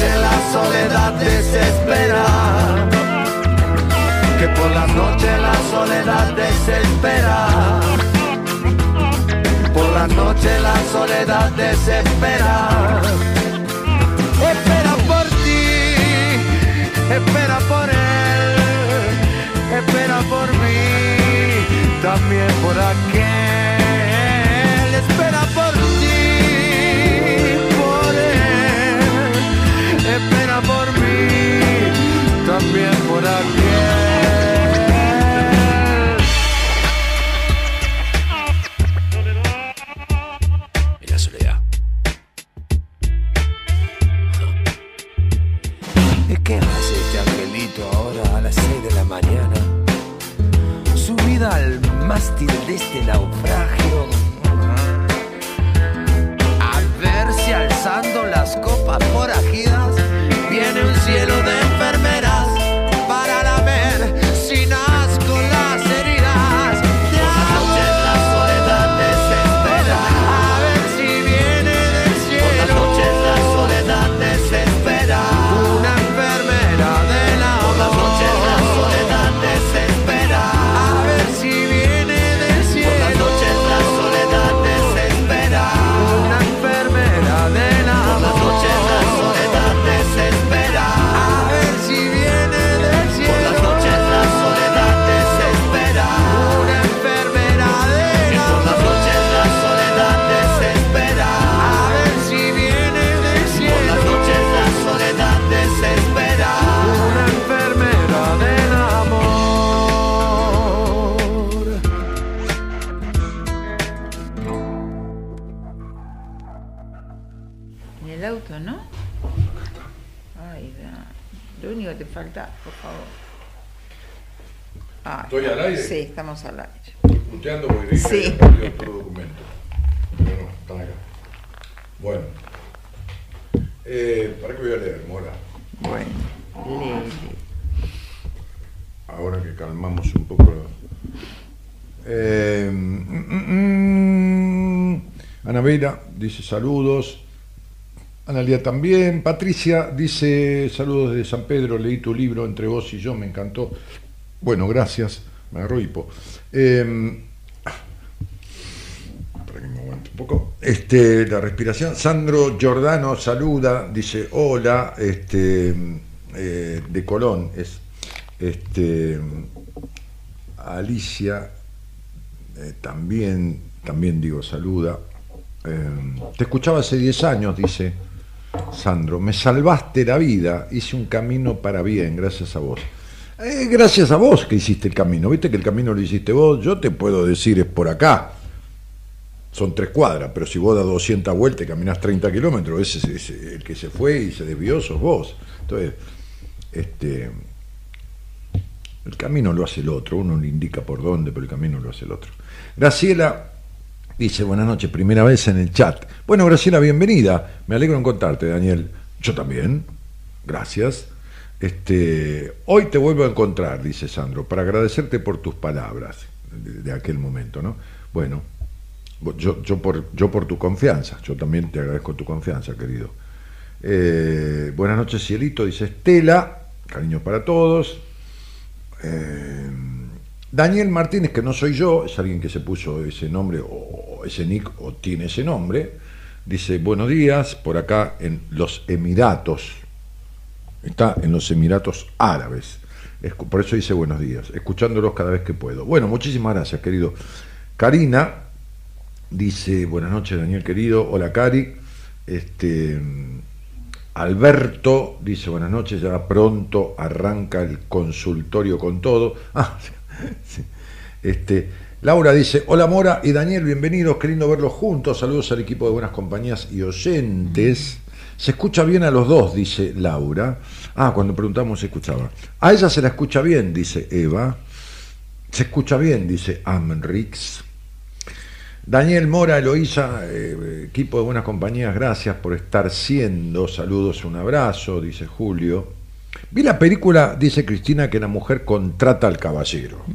Noche la soledad desespera. Que por la noche la soledad desespera. Por la noche la soledad desespera. Dice saludos. Analia también. Patricia dice saludos desde San Pedro. Leí tu libro entre vos y yo, me encantó. Bueno, gracias. Me agarró hipo. Eh, para que me aguante un poco. Este, la respiración. Sandro Giordano saluda, dice hola, este, eh, de Colón es este Alicia eh, también, también digo saluda. Eh, te escuchaba hace 10 años, dice Sandro. Me salvaste la vida, hice un camino para bien, gracias a vos. Eh, gracias a vos que hiciste el camino. Viste que el camino lo hiciste vos. Yo te puedo decir es por acá. Son tres cuadras, pero si vos das 200 vueltas y caminás 30 kilómetros, ese es el que se fue y se desvió sos vos. Entonces, este, el camino lo hace el otro. Uno le indica por dónde, pero el camino lo hace el otro. Graciela dice, buenas noches, primera vez en el chat. Bueno, Graciela, bienvenida. Me alegro en contarte, Daniel. Yo también. Gracias. Este, hoy te vuelvo a encontrar, dice Sandro, para agradecerte por tus palabras de, de aquel momento, ¿no? Bueno, yo, yo, por, yo por tu confianza, yo también te agradezco tu confianza, querido. Eh, buenas noches, Cielito, dice Estela, cariños para todos. Eh, Daniel Martínez, que no soy yo, es alguien que se puso ese nombre o ese nick o tiene ese nombre, dice buenos días, por acá en los Emiratos, está en los Emiratos Árabes, por eso dice buenos días, escuchándolos cada vez que puedo. Bueno, muchísimas gracias, querido. Karina dice buenas noches, Daniel querido, hola Cari, este, Alberto dice buenas noches, ya pronto arranca el consultorio con todo. [laughs] Ah. [laughs] Este, Laura dice, hola Mora y Daniel, bienvenidos, qué lindo verlos juntos, saludos al equipo de Buenas Compañías y oyentes. Se escucha bien a los dos, dice Laura. Ah, cuando preguntamos se escuchaba. A ella se la escucha bien, dice Eva. Se escucha bien, dice Amrix. Daniel Mora, Eloísa, eh, equipo de Buenas Compañías, gracias por estar siendo. Saludos, un abrazo, dice Julio. Vi la película, dice Cristina, que la mujer contrata al caballero.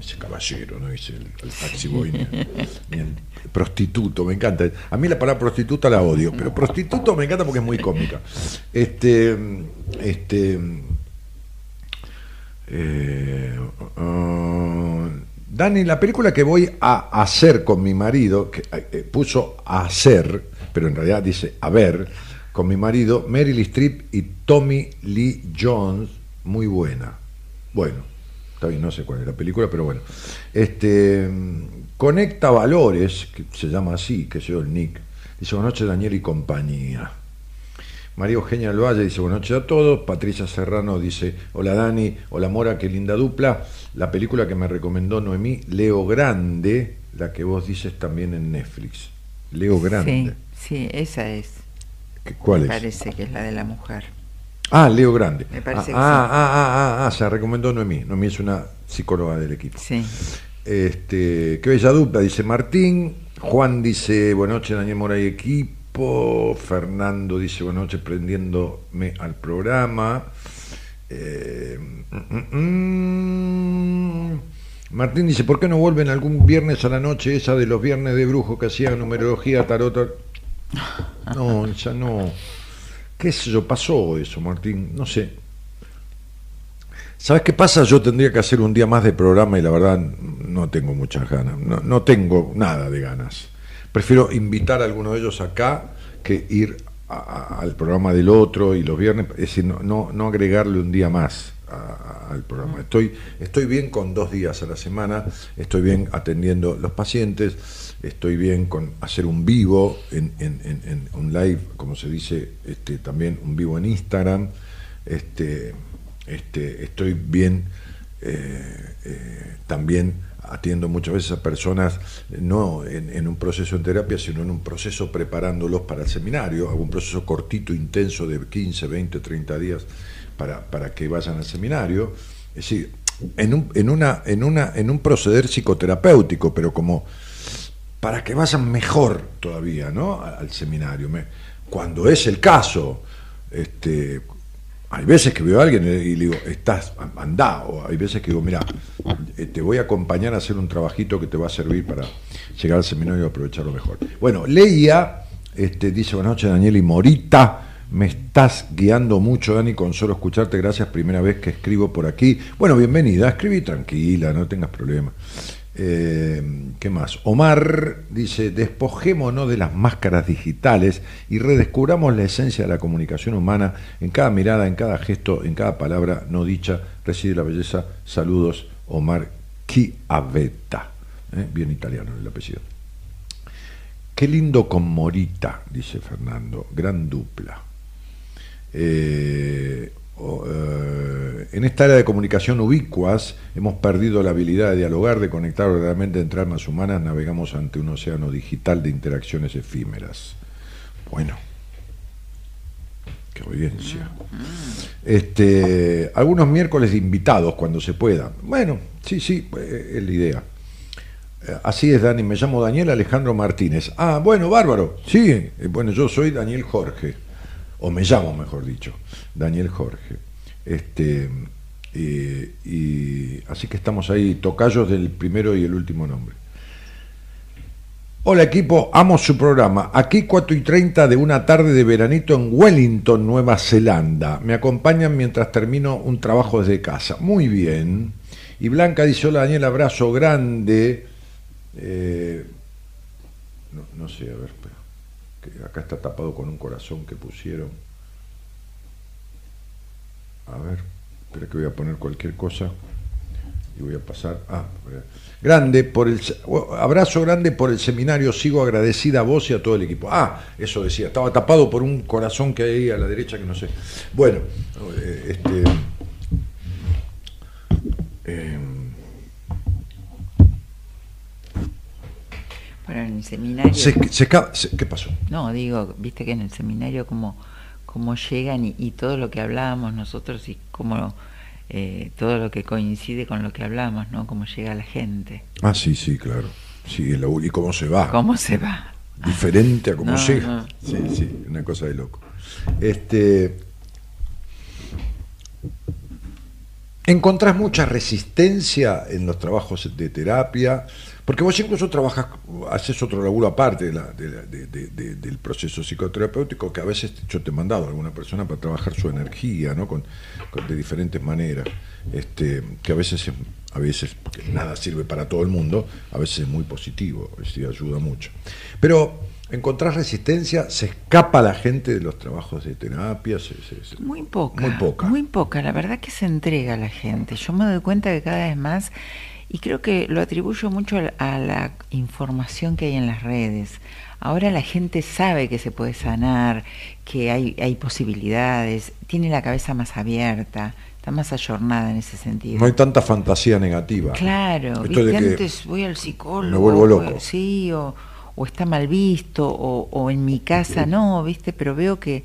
Ese caballero, no dice el, el taxi boy ni el, prostituto, me encanta. A mí la palabra prostituta la odio, pero prostituto me encanta porque es muy cómica. Este, este, eh, uh, Dani, la película que voy a hacer con mi marido, que eh, puso a hacer, pero en realidad dice a ver, con mi marido, Meryl Streep y Tommy Lee Jones, muy buena. Bueno, está bien, no sé cuál es la película, pero bueno. Este, Conecta Valores, que se llama así, que soy el Nick, dice buenas noches Daniel y compañía. María Eugenia del Valle dice buenas noches a todos. Patricia Serrano dice hola Dani, hola Mora, qué linda dupla. La película que me recomendó Noemí, Leo Grande, la que vos dices también en Netflix. Leo Grande. Sí, sí, esa es. ¿Qué- ¿Cuál Me es? parece que es la de la mujer. Ah, Leo Grande. Me parece ah, que ah, sí. ah, ah, ah, ah, se la recomendó Noemí. Noemí es una psicóloga del equipo. Sí. Este, qué bella dupla, dice Martín. Juan dice, buenas noches, Daniel Mora y equipo. Fernando dice, buenas noches, prendiéndome al programa. Eh, mm, mm, mm. Martín dice, ¿por qué no vuelven algún viernes a la noche esa de los viernes de brujo que hacían numerología, tarot? [laughs] No, ya no. ¿Qué sé yo? Pasó eso, Martín. No sé. ¿Sabes qué pasa? Yo tendría que hacer un día más de programa y la verdad no tengo muchas ganas. No, no tengo nada de ganas. Prefiero invitar a alguno de ellos acá que ir a- a- al programa del otro y los viernes, es decir, no, no, no agregarle un día más a- al programa. Estoy, estoy bien con dos días a la semana, estoy bien atendiendo los pacientes, estoy bien con hacer un vivo, en, en- en- un live, como se dice, este, también un vivo en Instagram. Este, este, estoy bien eh, eh, también atiendo muchas veces a personas no en, un proceso en terapia, sino en un proceso preparándolos para el seminario, un proceso cortito, intenso de 15, 20, 30 días para, para que vayan al seminario. Es decir, en un, en, una, en, una, en un proceder psicoterapéutico, pero como para que vayan mejor todavía ¿no? Al seminario. Cuando es el caso, este, hay veces que veo a alguien y le digo, estás, andá, o hay veces que digo, mira, eh, te voy a acompañar a hacer un trabajito que te va a servir para llegar al seminario y aprovecharlo mejor. Bueno, Leia este, dice, buenas noches Daniel y Morita, me estás guiando mucho Dani con solo escucharte, gracias, primera vez que escribo por aquí. Bueno, bienvenida, escribí tranquila, no tengas problema. Eh, ¿Qué más? Omar dice, despojémonos de las máscaras digitales y redescubramos la esencia de la comunicación humana. En cada mirada, en cada gesto, en cada palabra no dicha, reside la belleza. Saludos, Omar Chiavetta. ¿Eh? Bien italiano el apellido. Qué lindo con Morita, dice Fernando. Gran dupla. Eh, en esta área de comunicación ubicuas hemos perdido la habilidad de dialogar, de conectar verdaderamente entre almas humanas, navegamos ante un océano digital de interacciones efímeras. Bueno, qué audiencia. Este, algunos miércoles de invitados cuando se pueda. Bueno, sí, sí, eh, es la idea. Eh, Así es, Dani. Me llamo Daniel Alejandro Martínez. Ah, bueno, bárbaro. Sí, eh, bueno, yo soy Daniel Jorge. O me llamo, mejor dicho, Daniel Jorge. Este, eh, y así que estamos ahí, tocayos del primero y el último nombre. Hola equipo, amo su programa. Aquí 4 y 30 de una tarde de veranito en Wellington, Nueva Zelanda. Me acompañan mientras termino un trabajo desde casa. Muy bien. Y Blanca dice, hola Daniel, abrazo grande. Eh, no, no sé, a ver, espera. Acá está tapado con un corazón que pusieron. A ver, espera que voy a poner cualquier cosa. y voy a pasar. Ah, grande por el se- abrazo grande por el seminario. Sigo agradecida a vos y a todo el equipo. Ah, eso decía. Estaba tapado por un corazón que hay ahí a la derecha que no sé. Bueno, eh, este. eh, Bueno, en el seminario. se- se ca- se- ¿Qué pasó? No, digo, viste que en el seminario como, como llegan y, y todo lo que hablábamos nosotros y como eh, todo lo que coincide con lo que hablamos, ¿no? Cómo llega la gente, Ah, sí, sí, claro. Sí, y cómo se va. cómo se va. diferente a cómo No, llega. no. Sí, sí, una cosa de loco. Este, ¿Encontrás mucha resistencia en los trabajos de terapia? Porque vos incluso trabajas, haces otro laburo aparte de la- de la- de- de- de- del proceso psicoterapéutico, que a veces yo te he mandado a alguna persona para trabajar su energía, ¿no? Con, con- de diferentes maneras. Este, que a veces, es- a veces, porque nada sirve para todo el mundo, a veces es muy positivo, sí, ayuda mucho. Pero, ¿encontrás resistencia? ¿Se escapa la gente de los trabajos de terapia? Se- se- se- Muy poca. Muy poca. Muy poca. La verdad que se entrega a la gente. Yo me doy cuenta que cada vez más, y creo que lo atribuyo mucho a, a la información que hay en las redes. Ahora la gente sabe que se puede sanar, que hay, hay posibilidades, tiene la cabeza más abierta, está más ayornada en ese sentido. No hay tanta fantasía negativa. Claro, Esto de ¿viste? que antes voy al psicólogo. me vuelvo loco. o- sí, o, o está mal visto, o, o en mi casa no, ¿viste? Pero veo que,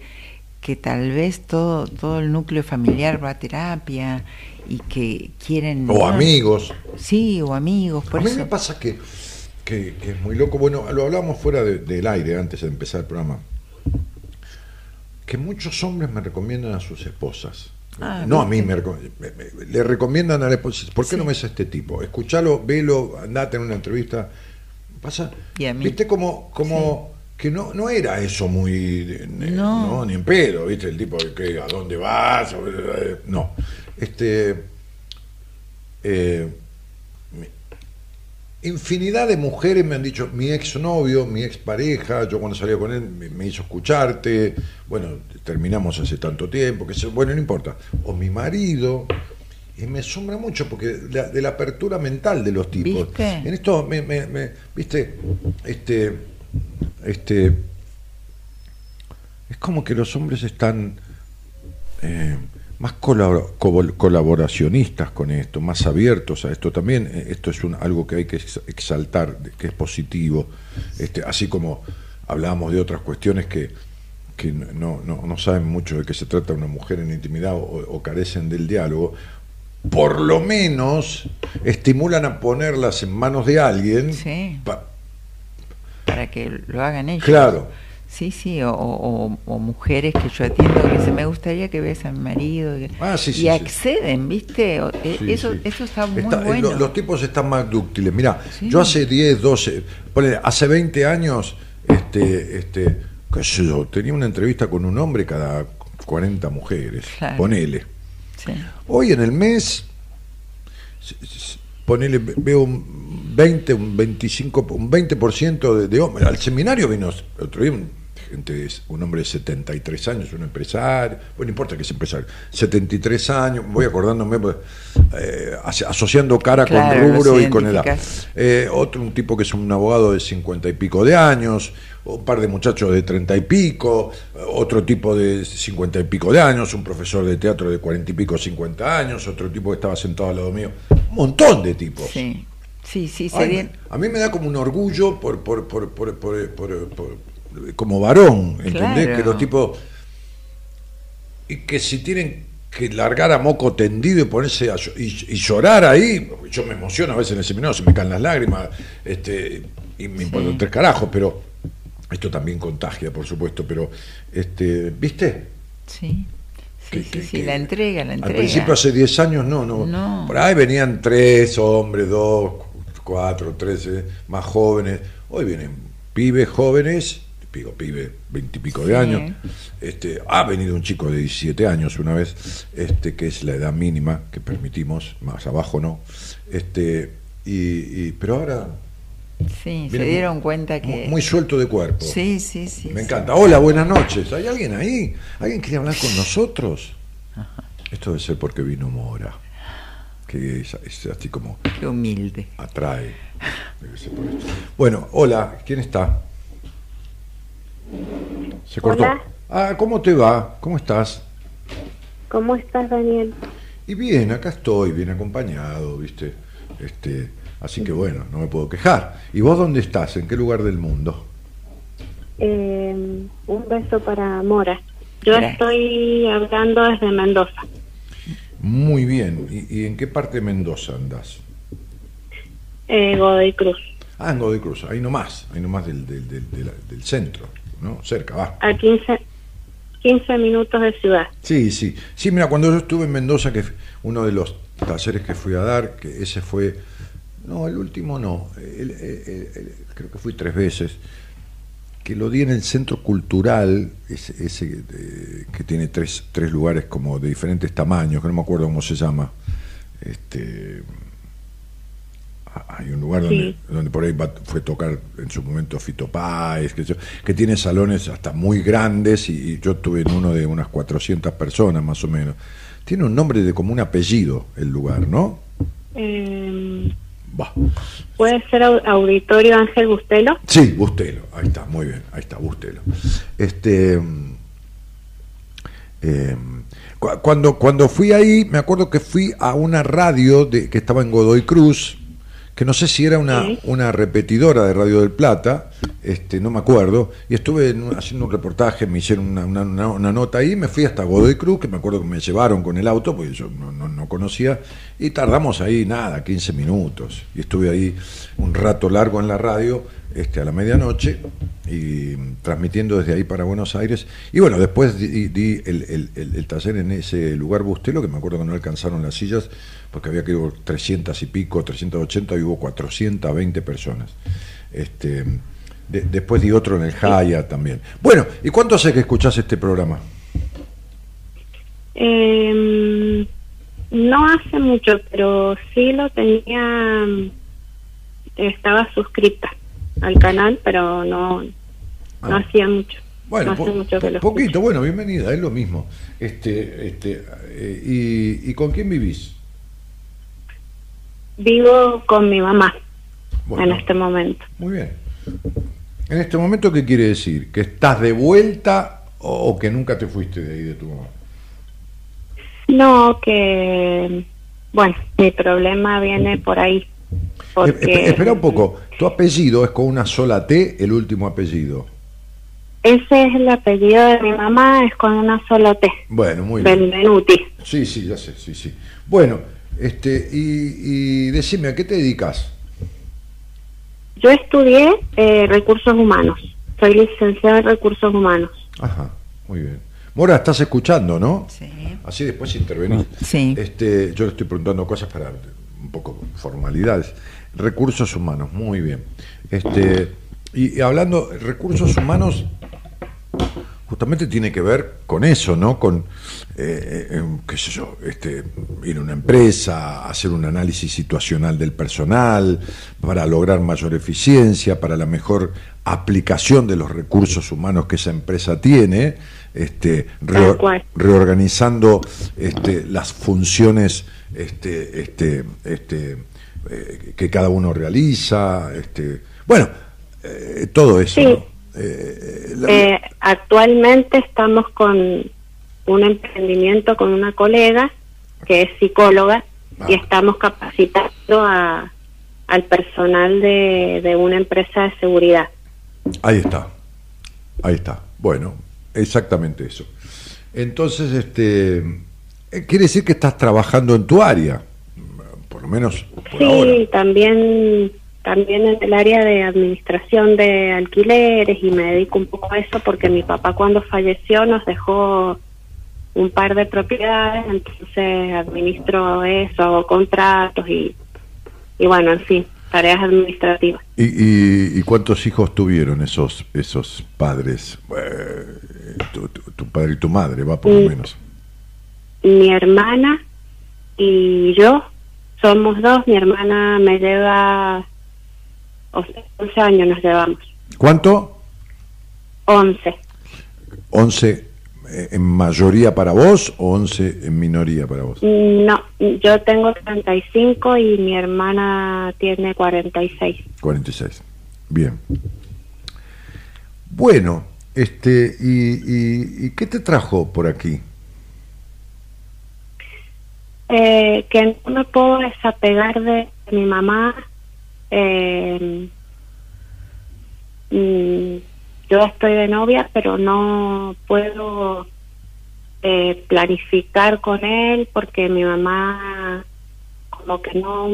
que tal vez todo, todo el núcleo familiar va a terapia y que quieren... O amigos. Sí, o amigos, por a mí eso... me pasa que, que- que es muy loco. Bueno, lo hablamos fuera de- del aire antes de empezar el programa. Que muchos hombres me recomiendan a sus esposas. Ah, no a mí, me, recom- me- me- le recomiendan a la esposa. ¿Por qué Sí. no ves a este tipo? Escuchalo, velo, andate en una entrevista. Pasa, Y a mí. viste como, como que no, no era eso muy, eh, No. no, ni en pedo, viste, el tipo que a dónde vas, no. Este, eh, infinidad de mujeres me han dicho, mi exnovio, mi expareja, yo cuando salía con él me, me hizo escucharte, bueno, terminamos hace tanto tiempo, que se, bueno, no importa, o mi marido, y me asombra mucho porque de la, de la apertura mental de los tipos. ¿Viste? En esto, me, me- me- viste, este, este, es como que los hombres están eh, más colaboracionistas con esto, más abiertos a esto también. eh, Esto es un, algo que hay que ex- exaltar, que es positivo. Este, así como hablábamos de otras cuestiones que, que no, no, no saben mucho de qué se trata una mujer en intimidad o, o carecen del diálogo, por lo menos estimulan a ponerlas en manos de alguien. Sí. pa- para que lo hagan ellos. Claro. Sí, sí, o, o- o mujeres que yo atiendo que dicen, me gustaría que veas a mi marido. y- Ah, sí, sí, y sí. acceden, ¿viste? Sí, eso, eso está muy Está- eh, bueno. lo- los tipos están más dúctiles. Mira, yo hace 10, 12, ponele, hace 20 años, este, este, qué sé yo, tenía una entrevista con un hombre cada 40 mujeres. Claro. Ponele. Hoy en el mes, ponele, ve- veo un 20, un 25, un 20% de, de hombres. Al seminario vino otro día un, un hombre de 73 años, un empresario, bueno, no importa que es empresario, 73 años, voy acordándome, pues, eh, aso- asociando cara Claro, con rubro y con edad. Eh, otro, un tipo que es un abogado de 50 y pico de años, un par de muchachos de 30 y pico, otro tipo de 50 y pico de años, un profesor de teatro de 40 y pico, 50 años, otro tipo que estaba sentado al lado mío. Un montón de tipos. Sí, sí, sí, Ay, serían- a mí me da como un orgullo por, por- por- por- como varón, ¿entendés? Claro. Que los tipos. Y que si tienen que largar a moco tendido y ponerse a y, y llorar ahí, yo me emociono a veces en el seminario, se me caen las lágrimas, este, y me importan tres carajos, pero esto también contagia, por supuesto, pero, este, ¿viste? sí, sí, Que- sí, que- sí, que la entrega, la entrega. Al principio, hace 10 años, no, no, No. Por ahí venían tres hombres, dos, cuatro, tres más jóvenes. Hoy vienen pibes jóvenes, digo pibe, veintipico de años. Este, ha venido un chico de 17 años una vez, este, que es la edad mínima que permitimos, más abajo no. Este, y, y- pero ahora Sí, se dieron muy- cuenta que... muy, muy suelto de cuerpo. Sí, sí, sí. Me sí. encanta. Hola, buenas noches. ¿Hay alguien ahí? ¿Alguien quiere hablar con nosotros? Esto debe ser porque vino Mora. que es, es así como Qué humilde. atrae. Debe ser por. Bueno, hola, ¿quién está? Se cortó. Hola. Ah, ¿cómo te va? ¿Cómo estás? ¿Cómo estás, Daniel? Y bien, acá estoy, bien acompañado, ¿viste? Este, así que bueno, no me puedo quejar. ¿Y vos dónde estás? ¿En qué lugar del mundo? Eh, un beso para Mora. Yo Gracias. estoy hablando desde Mendoza, Muy bien. ¿Y, y en qué parte de Mendoza andás? eh, Godoy Cruz, Ah, en Godoy Cruz, ahí nomás, ahí nomás del, del, del, del- del centro, ¿no? Cerca, va. a 15, 15 minutos de ciudad. Sí, sí. Sí, mira, cuando yo estuve en Mendoza, que uno de los talleres que fui a dar, que ese fue. No, el último no. el- el- el- el- creo que fui tres veces. Que lo di en el centro cultural, ese, ese, que tiene tres, tres lugares como de diferentes tamaños, que no me acuerdo cómo se llama. Este. Hay un lugar donde, Sí. donde por ahí va- fue tocar en su momento Fito Páez, que, tiene salones hasta muy grandes y, y yo estuve en uno de unas 400 personas más o menos. Tiene un nombre de como un apellido el lugar, ¿no? Eh, Va. ¿Puede ser au- Auditorio Ángel Bustelo? Sí, Bustelo, ahí está, muy bien, ahí está, Bustelo. Este, eh, cu- cuando, cuando fui ahí, me acuerdo que fui a una radio de, que estaba en Godoy Cruz, que no sé si era una, Sí. una repetidora de Radio del Plata, este, no me acuerdo, y estuve en haciendo un reportaje, me hicieron una, una- una- una nota ahí, me fui hasta Godoy Cruz, que me acuerdo que me llevaron con el auto, porque yo no, no- no conocía, y tardamos ahí nada, 15 minutos, y estuve ahí un rato largo en la radio, este, a la medianoche, y transmitiendo desde ahí para Buenos Aires, y bueno, después di, di el, el- el- el taller en ese lugar Bustelo, que me acuerdo que no alcanzaron las sillas, porque había que ir 300 y pico, 380, y hubo 420 personas. Este, de- después di otro en el Jaya también. Bueno, ¿y cuánto hace que escuchás este programa? Eh, no hace mucho, pero sí lo tenía, estaba suscrita al canal, pero no, no Ah. hacía mucho. Bueno, no po- mucho po- poquito, escucho. bueno, bienvenida, es lo mismo. Este, este, eh, y, ¿Y con quién vivís? Vivo con mi mamá Bueno, en este momento. Muy bien. En este momento, ¿qué quiere decir? ¿Que estás de vuelta o, o que nunca te fuiste de ahí de tu mamá? No, que, bueno, mi problema viene por ahí. Porque, Eh, espera un poco, tu apellido es con una sola T, el último apellido. Ese es el apellido de mi mamá, es con una sola T, Bueno, muy bien. Benvenuti. Sí, sí, ya sé, sí, sí. Bueno, este, y, y decime, ¿a qué te dedicas? Yo estudié eh, recursos humanos, soy licenciada en recursos humanos. Ajá, muy bien. Mora, estás escuchando, ¿no? Sí. Así después intervenís. Sí. Este, yo le estoy preguntando cosas para un poco formalidades. Recursos humanos, muy bien. Este, y, y hablando, recursos humanos justamente tiene que ver con eso, ¿no? Con, eh, eh, qué sé yo, este, ir a una empresa, hacer un análisis situacional del personal, para lograr mayor eficiencia, para la mejor aplicación de los recursos humanos que esa empresa tiene, este, reorganizando este, las funciones este, este, este, eh, que cada uno realiza, este, bueno, eh, todo eso. Sí. ¿no? Eh, la- actualmente estamos con un emprendimiento con una colega que es psicóloga y Ah. estamos capacitando a, al personal de, de una empresa de seguridad. Ahí está, ahí está. Bueno, exactamente eso. Entonces, este, quiere decir que estás trabajando en tu área, por lo menos por sí, ahora. también también en el área de administración de alquileres y me dedico un poco a eso porque mi papá cuando falleció nos dejó un par de propiedades, entonces administro eso, hago contratos y, y bueno, en fin, tareas administrativas. ¿Y, y, y cuántos hijos tuvieron esos esos padres? Eh, tu, tu- tu padre y tu madre, va por lo Mm. menos. Mi hermana y yo somos dos, mi hermana me lleva, o sea, 11 años nos llevamos, ¿Cuánto? 11. 11 eh, en mayoría para vos o 11 en minoría para vos? No, yo tengo 35 y mi hermana tiene 46. 46. Bien. Bueno, este, ¿y, y, y qué te trajo por aquí? Eh, que no me puedo desapegar de mi mamá. Eh, mm, yo estoy de novia, pero no puedo eh, planificar con él porque mi mamá como que no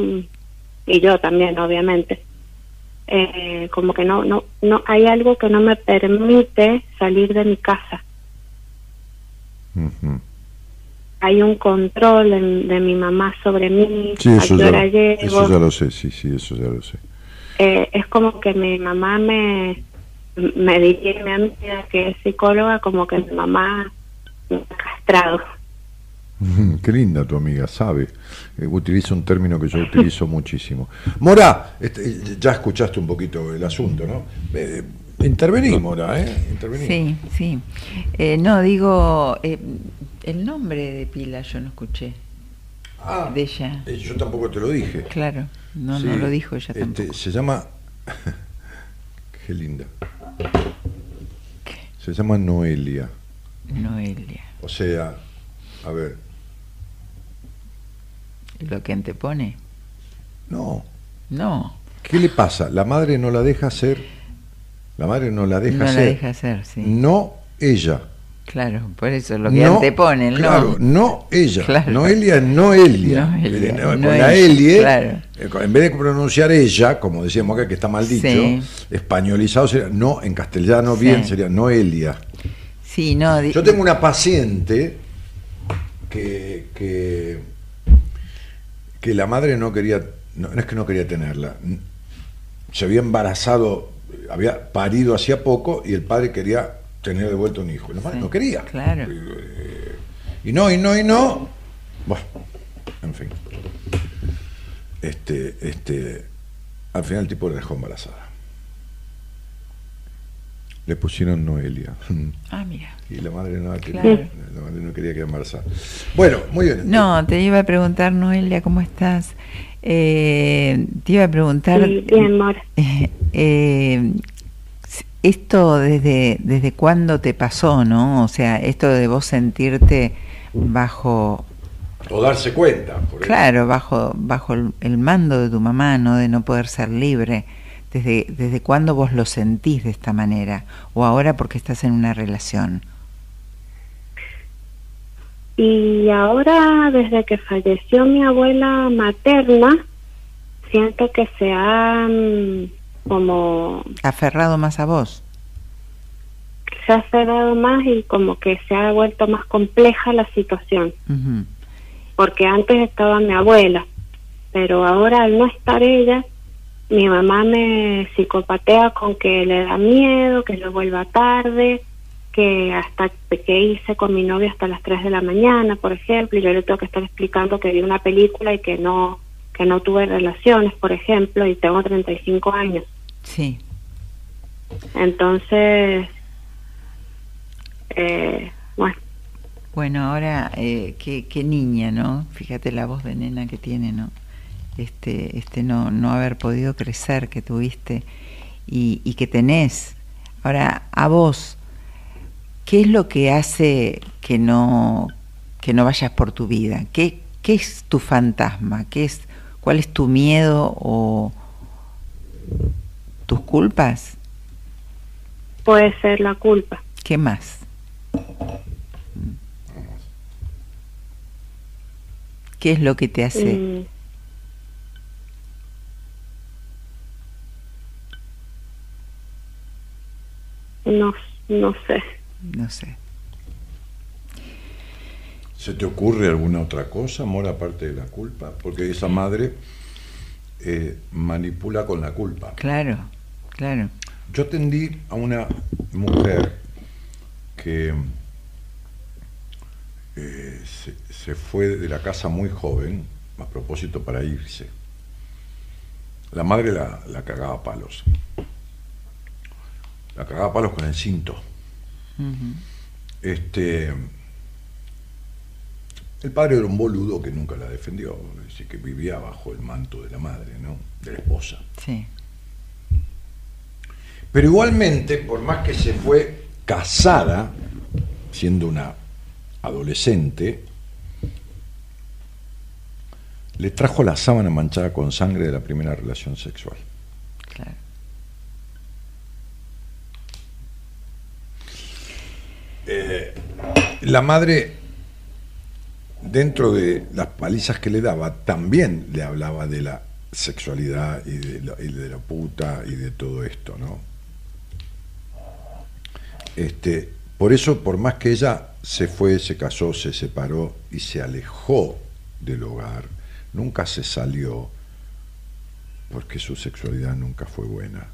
y yo también obviamente eh, como que no no no hay algo que no me permite salir de mi casa Ujú. Hay un control en- de mi mamá sobre mí Sí, a eso ya, eso ya lo sé, sí, sí, eso ya lo sé. Eh, es como que mi mamá me me diría mi amiga que es psicóloga como que mi mamá me ha castrado [laughs] Qué linda tu amiga, sabe. Eh, utiliza un término que yo utilizo [laughs] muchísimo. Mora, este, ya escuchaste un poquito el asunto, ¿no? Eh, intervení, Mora, ¿eh? Intervení. Sí, sí. Eh, no, digo, eh, el nombre de Pila yo no escuché, Ah, de ella. eh, yo tampoco te lo dije. Claro, no, Sí, no lo dijo ella este, tampoco. Se llama. [laughs] Qué linda. Se llama Noelia. Noelia. O sea, a ver, ¿Lo que antepone? no. No, ¿Qué le pasa? La madre no la deja hacer. La madre no la deja no la hacer. deja hacer, sí. No ella. Claro, por eso lo que no, antepone, el claro, no. no ella. Claro. Noelia es Noelia. Noelia, no, con no la ella, Elie, claro. eh, en vez de pronunciar ella, como decíamos acá, que está mal dicho, Sí. españolizado sería no, en castellano Sí. bien sería Noelia. Sí, no. Yo tengo una paciente que, que, que la madre no quería, no, no es que no quería tenerla, se había embarazado, había parido hacía poco y el padre quería tener de vuelta un hijo. La madre Sí, no quería. claro. Eh, Y no, y no, y no. Bueno, en fin. Este, este, al final el tipo le dejó embarazada. Le pusieron Noelia. [laughs] Ah, mira. Y la madre no, quería, Claro. la madre no quería quedar embarazada. Bueno, muy bien. No, te iba a preguntar, Noelia, ¿cómo estás? Eh, te iba a preguntar. Sí, bien, eh, [laughs] eh, esto desde, desde cuándo te pasó, ¿no? O sea, esto de vos sentirte bajo, O darse cuenta. por claro, bajo, bajo el, el mando de tu mamá, ¿no? De no poder ser libre. ¿Desde, ¿Desde cuándo vos lo sentís de esta manera? ¿O ahora porque estás en una relación? Y ahora, desde que falleció mi abuela materna, siento que se ha como ¿Aferrado más a vos? se ha cerrado más y como que se ha vuelto más compleja la situación. Porque antes estaba mi abuela, pero ahora al no estar ella, mi mamá me psicopatea con que le da miedo, que yo vuelva tarde, que hasta que hice con mi novio hasta las 3 de la mañana, por ejemplo, y yo le tengo que estar explicando que vi una película y que no que no tuve relaciones, por ejemplo, y tengo 35 años. Sí. Entonces, eh, bueno, Bueno, ahora, eh, qué, qué niña, ¿no? Fíjate la voz de nena que tiene, ¿no? Este, este no, no haber podido crecer que tuviste y, y que tenés. Ahora, a vos, ¿qué es lo que hace que no, que no vayas por tu vida? ¿Qué, ¿Qué es tu fantasma? ¿Qué es, ¿Cuál es tu miedo o tus culpas? puede ser la culpa. ¿Qué más? ¿Qué es lo que te hace? Mm. No, no sé. No sé. ¿Se te ocurre alguna otra cosa, amor, aparte de la culpa? Porque esa madre eh, manipula con la culpa. Claro, claro. Yo atendí a una mujer que eh, se, se fue de la casa muy joven, a propósito para irse. La madre la, la cagaba a palos. La cagaba a palos con el cinto. Este, el padre era un boludo que nunca la defendió, es decir, que vivía bajo el manto de la madre, ¿no? De la esposa. Sí. Pero igualmente, por más que se fue casada, siendo una adolescente, le trajo la sábana manchada con sangre de la primera relación sexual. Claro. Eh, la madre, dentro de las palizas que le daba, también le hablaba de la sexualidad y de la, y de la puta y de todo esto, ¿no? Este, por eso, por más que ella se fue, se casó, se separó y se alejó del hogar, nunca se salió porque su sexualidad nunca fue buena.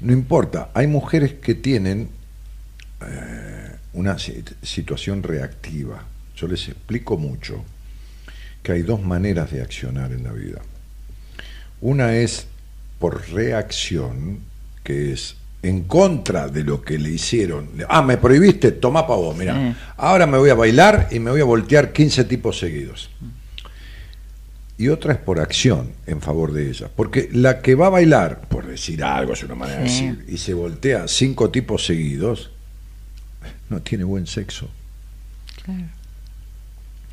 No importa, hay mujeres que tienen eh, una si- situación reactiva. Yo les explico mucho que hay dos maneras de accionar en la vida. Una es por reacción, que es en contra de lo que le hicieron. Ah, me prohibiste, toma pa' vos, mira. Sí. Ahora me voy a bailar y me voy a voltear 15 tipos seguidos. Y otra es por acción en favor de ella. Porque la que va a bailar, por decir algo, es una manera Sí. de decir, y se voltea cinco tipos seguidos, no tiene buen sexo. Claro.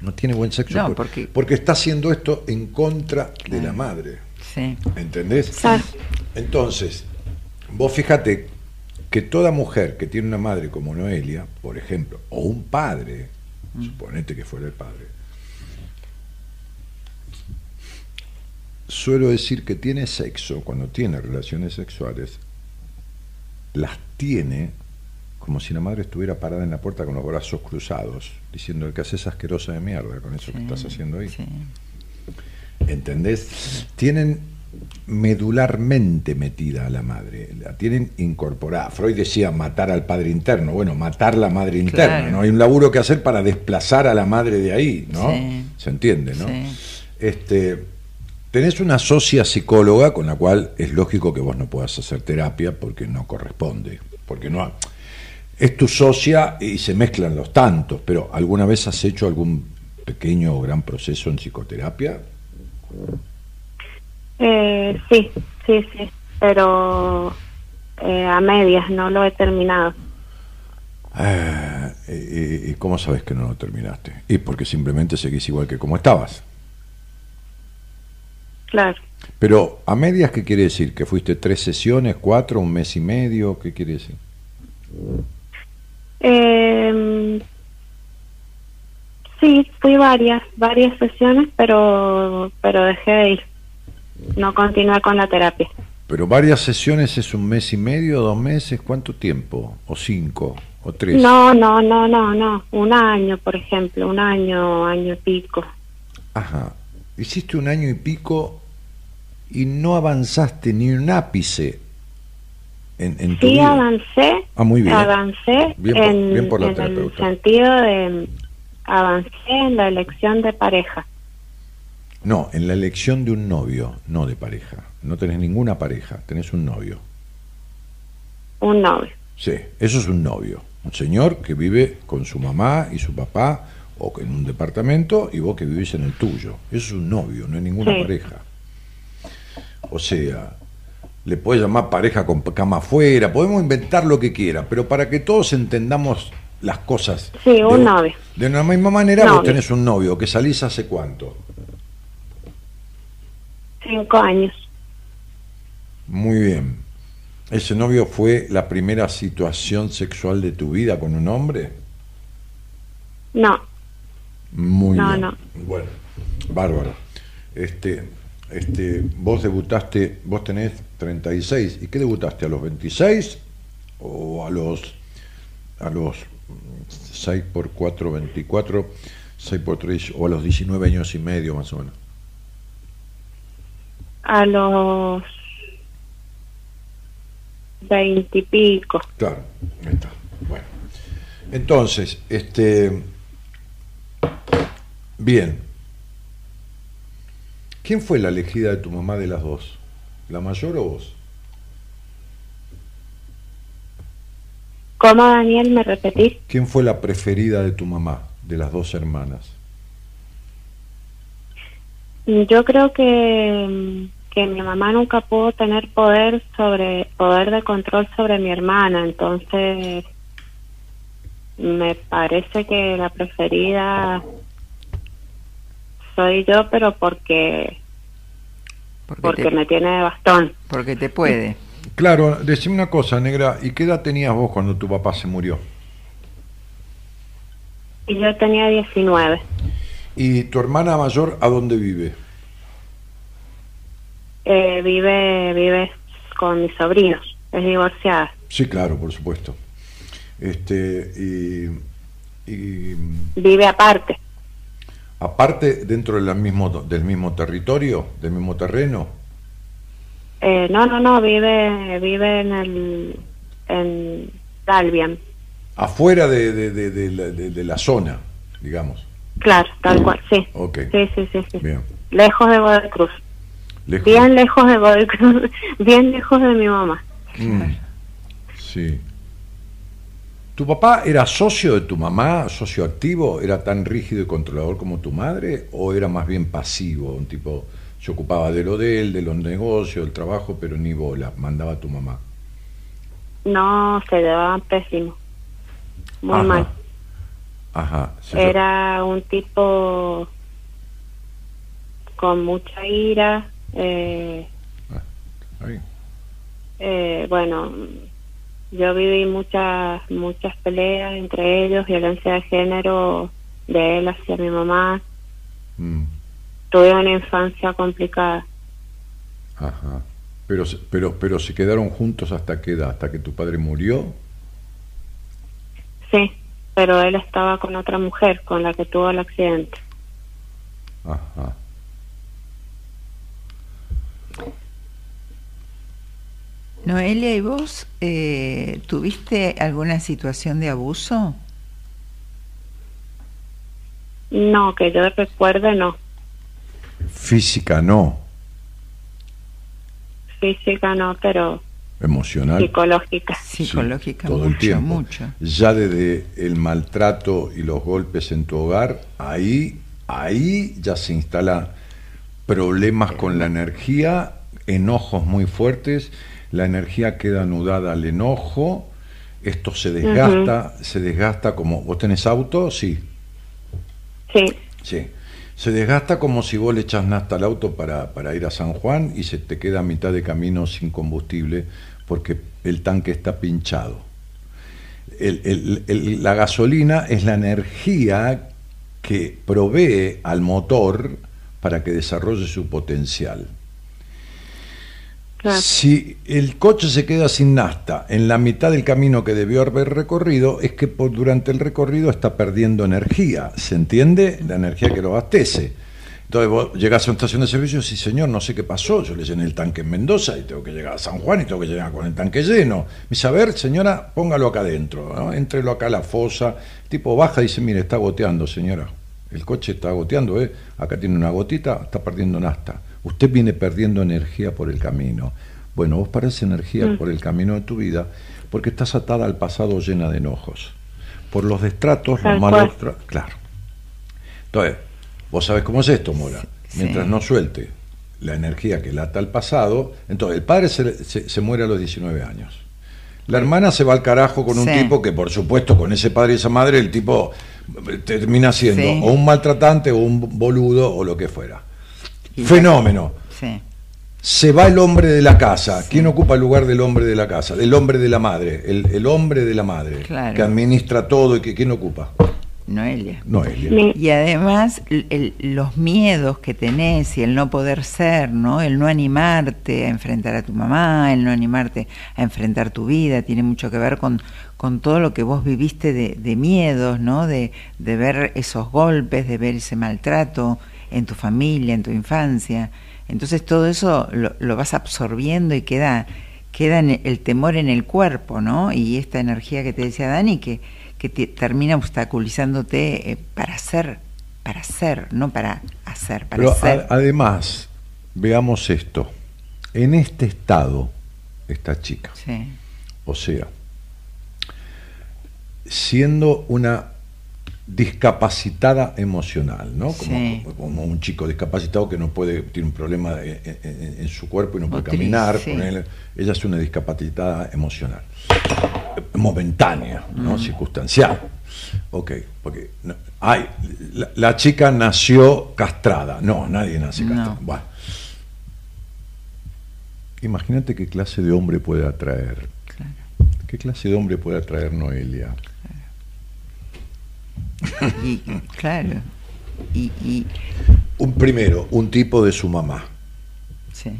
No tiene buen sexo. No, por- porque- está haciendo esto en contra de la madre. Sí. ¿Entendés? Entonces, vos fíjate que toda mujer que tiene una madre como Noelia, por ejemplo, o un padre, suponete que fuera el padre, suelo decir que tiene sexo, cuando tiene relaciones sexuales, las tiene como si la madre estuviera parada en la puerta con los brazos cruzados, diciendo que haces asquerosa de mierda con eso que estás haciendo ahí. sí. ¿Entendés? Tienen medularmente metida a la madre, la tienen incorporada. Freud decía matar al padre interno, bueno, matar la madre interna, Claro. ¿no? Hay un laburo que hacer para desplazar a la madre de ahí, ¿no? Sí. Se entiende, ¿no? Sí. Este, tenés una socia psicóloga con la cual es lógico que vos no puedas hacer terapia porque no corresponde, porque no ha- es tu socia y se mezclan los tantos, pero ¿alguna vez has hecho algún pequeño o gran proceso en psicoterapia? Eh, sí, sí, sí, pero eh, a medias, no lo he terminado. Ah, ¿y, y cómo sabes que no lo terminaste? Y porque simplemente seguís igual que como estabas. Claro. Pero a medias, ¿qué quiere decir? ¿Que fuiste tres sesiones, cuatro, un mes y medio? ¿Qué quiere decir? Eh, sí, fui varias, varias sesiones, pero, pero dejé de ir. No continué con la terapia. Pero varias sesiones es un mes y medio, dos meses, ¿cuánto tiempo? ¿O cinco? ¿O tres? No, no, no, no, no. Un año, por ejemplo, un año, año y pico. Ajá. Hiciste un año y pico y no avanzaste ni un ápice en, en tu Sí vida. avancé, Ah, muy bien. avancé Bien por- en, bien por la en el sentido de avancé en la elección de pareja. No, en la elección de un novio, no de pareja. No tenés ninguna pareja, tenés un novio. Un novio. Sí, eso es un novio. Un señor que vive con su mamá y su papá o en un departamento y vos que vivís en el tuyo. Eso es un novio, no es ninguna Sí. pareja. O sea, le puedes llamar pareja con cama afuera, podemos inventar lo que quiera, pero para que todos entendamos las cosas. Sí, un de, novio. De la misma manera vos tenés un novio que salís hace cuánto. Cinco años. Muy bien. ¿Ese novio fue la primera situación sexual de tu vida con un hombre? No, Muy No, bien. no. Bueno, bárbaro. Este, este, vos debutaste, vos tenés 36. ¿Y qué debutaste? ¿A los 26 o a los a los 6 por 4, 24, 6 por 3 o a los 19 años y medio más o menos? a los veintipico. Claro, ahí está. Bueno. Entonces, este bien. ¿Quién fue la elegida de tu mamá de las dos? ¿La mayor o vos? ¿Cómo, Daniel? ¿Me repetís? ¿Quién fue la preferida de tu mamá, de las dos hermanas? Yo creo que, que mi mamá nunca pudo tener poder sobre poder de control sobre mi hermana, entonces me parece que la preferida soy yo, pero porque Porque, porque te, me tiene de bastón. porque te puede. Claro, decime una cosa, negra, ¿y qué edad tenías vos cuando tu papá se murió? Y yo tenía 19. ¿Y tu hermana mayor a dónde vive? Eh, vive vive con mis sobrinos, es divorciada. Sí, claro, por supuesto. Este, y, y, Vive aparte. Aparte dentro del mismo, del mismo territorio, del mismo terreno. Eh, no, no, no, vive vive en el en Dalbian. Afuera de, de, de, de la, zona, digamos. Claro, tal cual, sí. Ok. Sí, sí, sí, sí. Bien. Lejos de Godoy Cruz. Lejos. Bien lejos de Godoy Cruz, [laughs] bien lejos de mi mamá. Mm, Sí. ¿Tu papá era socio de tu mamá, socio activo? ¿Era tan rígido y controlador como tu madre? ¿O era más bien pasivo? Un tipo, se ocupaba de lo de él, de los negocios, del trabajo, pero ni bola, mandaba a tu mamá. No, se llevaban pésimo. Muy Ajá. mal. Ajá. se- Era un tipo con mucha ira. Eh, Ahí. eh, bueno, yo viví muchas muchas peleas entre ellos, violencia de género de él hacia mi mamá. Mm, Tuve una infancia complicada. Ajá. Pero, pero, pero se quedaron juntos hasta qué edad? ¿Hasta que tu padre murió? Sí, pero él estaba con otra mujer con la que tuvo el accidente. Ajá. Noelia, ¿y vos eh, tuviste alguna situación de abuso? No, que yo recuerde, no. Física no, Física no, pero emocional. psicológica. Sí, Psicológica, todo mucho, el tiempo. mucho. Ya desde el maltrato y los golpes en tu hogar, ahí, ahí ya se instalan problemas con la energía, enojos muy fuertes, la energía queda anudada al enojo, esto se desgasta, se desgasta como, ¿vos tenés auto? Sí, Sí, sí. Se desgasta como si vos le echas nafta al auto para, para ir a San Juan y se te queda a mitad de camino sin combustible porque el tanque está pinchado. El- el- el- la gasolina es la energía que provee al motor para que desarrolle su potencial. Si el coche se queda sin nafta en la mitad del camino que debió haber recorrido, es que por, durante el recorrido está perdiendo energía. ¿Se entiende? La energía que lo abastece. Entonces vos llegás a una estación de servicio y decís, señor, no sé qué pasó, yo le llené el tanque en Mendoza y tengo que llegar a San Juan y tengo que llegar con el tanque lleno. Me dice, a ver, señora, póngalo acá adentro, ¿no? entrelo acá a la fosa. Tipo baja y dice, mire, está goteando, señora. El coche está goteando, ¿eh? Acá tiene una gotita, está perdiendo nafta. Usted viene perdiendo energía por el camino. Bueno, vos parás energía por el camino de tu vida porque estás atada al pasado llena de enojos. Por los destratos, Tal los malos... Claro. Entonces, vos sabés cómo es esto, Mora. Sí. Mientras no suelte la energía que lata al pasado, entonces el padre se, se- se muere a los 19 años. La hermana se va al carajo con un Sí. tipo que, por supuesto, con ese padre y esa madre, el tipo eh, termina siendo Sí. o un maltratante o un boludo o lo que fuera. Fenómeno. Sí. Se va el hombre de la casa. ¿Quién ocupa el lugar del hombre de la casa? Del hombre de la madre. El, el hombre de la madre. Claro. Que administra todo y que ¿quién ocupa? Noelia. Noelia. Y además el- el- los miedos que tenés y el no poder ser, ¿no? El no animarte a enfrentar a tu mamá, el no animarte a enfrentar tu vida, tiene mucho que ver con, con todo lo que vos viviste de, de miedos, ¿no? De, de ver esos golpes, de ver ese maltrato en tu familia, en tu infancia. Entonces todo eso lo, lo vas absorbiendo y queda, queda en el temor en el cuerpo, ¿no? Y esta energía que te decía Dani, que, que te termina obstaculizándote eh, para ser, para ser, no para hacer, para Pero ser. a- además, veamos esto. En este estado, esta chica, Sí, o sea, siendo una discapacitada emocional, ¿no? Como, Sí. como- como un chico discapacitado que no puede, tiene un problema en, en- en su cuerpo y no puede Motriz, caminar. sí. ella es una discapacitada emocional, momentánea, ¿no? Circunstancial. Ok, porque no- la, la chica nació castrada. No, nadie nace No. castrada. Bueno. Imagínate qué clase de hombre puede atraer. Claro. ¿Qué clase de hombre puede atraer Noelia? Y, claro. Y, y Un primero, un tipo de su mamá. sí.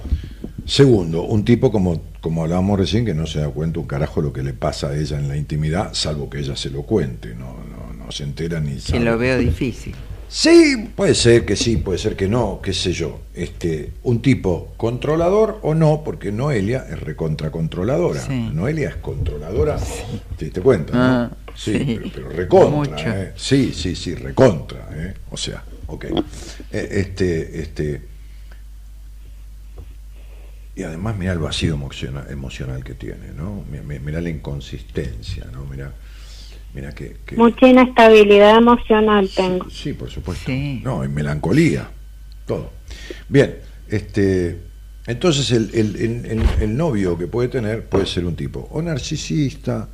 Segundo, un tipo como, como hablábamos recién que no se da cuenta un carajo lo que le pasa a ella en la intimidad, salvo que ella se lo cuente, no, no, no se entera ni que sabe. lo veo difícil. Sí, puede ser que sí, puede ser que no, qué sé yo. Este, un tipo controlador o no, porque Noelia es recontracontroladora. Sí. Noelia es controladora, ¿te diste cuenta? no? Ah, sí, sí. Pero, pero recontra. ¿eh? Sí, sí, sí, recontra. ¿eh? O sea, ok. Eh, este, este. Y además, mira el vacío emocional, emocional que tiene, ¿no? Mi- mi- Mira la inconsistencia, ¿no? Mira, mira que. que- Mucha inestabilidad emocional tengo. Sí, por supuesto. Sí. No, hay melancolía, todo. Bien, este, entonces el, el- el- el- el novio que puede tener puede ser un tipo o narcisista,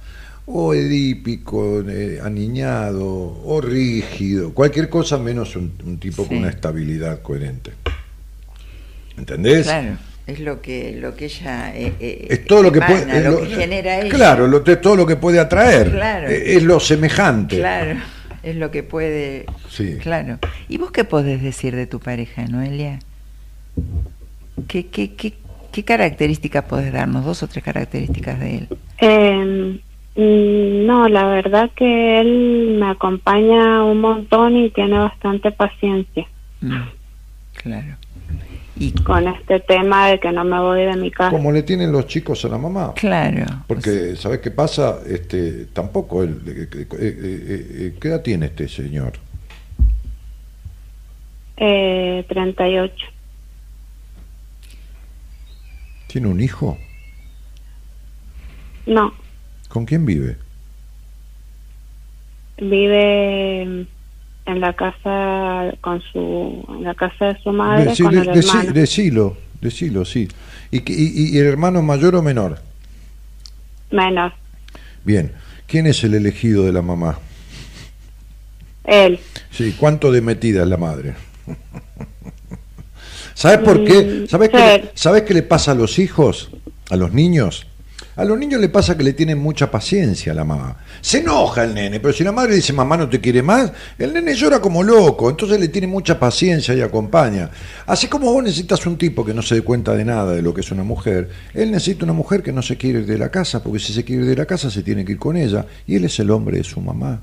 o edípico, eh, aniñado, o rígido, cualquier cosa menos un, un tipo Sí. con una estabilidad coherente. ¿Entendés? Claro. Es lo que, lo que ella. eh, eh, Es todo lo que emana, puede. es lo, lo- que genera ella. Claro, lo- de todo lo que puede atraer. Claro. Eh, Es lo semejante. Claro. Es lo que puede. Sí. Claro. ¿Y vos qué podés decir de tu pareja, Noelia? ¿Qué, qué, qué, qué características podés darnos? Dos o tres características de él. Eh, no, la verdad que él me acompaña un montón y tiene bastante paciencia Mm, Claro. Y con este tema de que no me voy de mi casa. Como le tienen los chicos a la mamá. claro. Porque, ¿sabes qué pasa? Este, tampoco él. eh, eh, eh, eh, ¿Qué edad tiene este señor? Eh, 38. ¿Tiene un hijo? No, ¿Con quién vive? vive en la casa con su en la casa de su madre Decí- con de- el hermano. decilo, decilo, sí. ¿Y, y- y el hermano mayor o menor? Menor. Bien. ¿Quién es el elegido de la mamá? Él. Sí, ¿cuánto de metida es la madre? [laughs] ¿Sabes por qué? Mm, ¿Sabes qué, ¿Sabes qué le pasa a los hijos? A los niños. A los niños le pasa que le tienen mucha paciencia a la mamá. Se enoja el nene, pero si la madre dice mamá no te quiere más, el nene llora como loco, entonces le tiene mucha paciencia y acompaña. Así como vos necesitas un tipo que no se dé cuenta de nada de lo que es una mujer, él necesita una mujer que no se quiere ir de la casa, porque si se quiere ir de la casa se tiene que ir con ella, y él es el hombre de su mamá.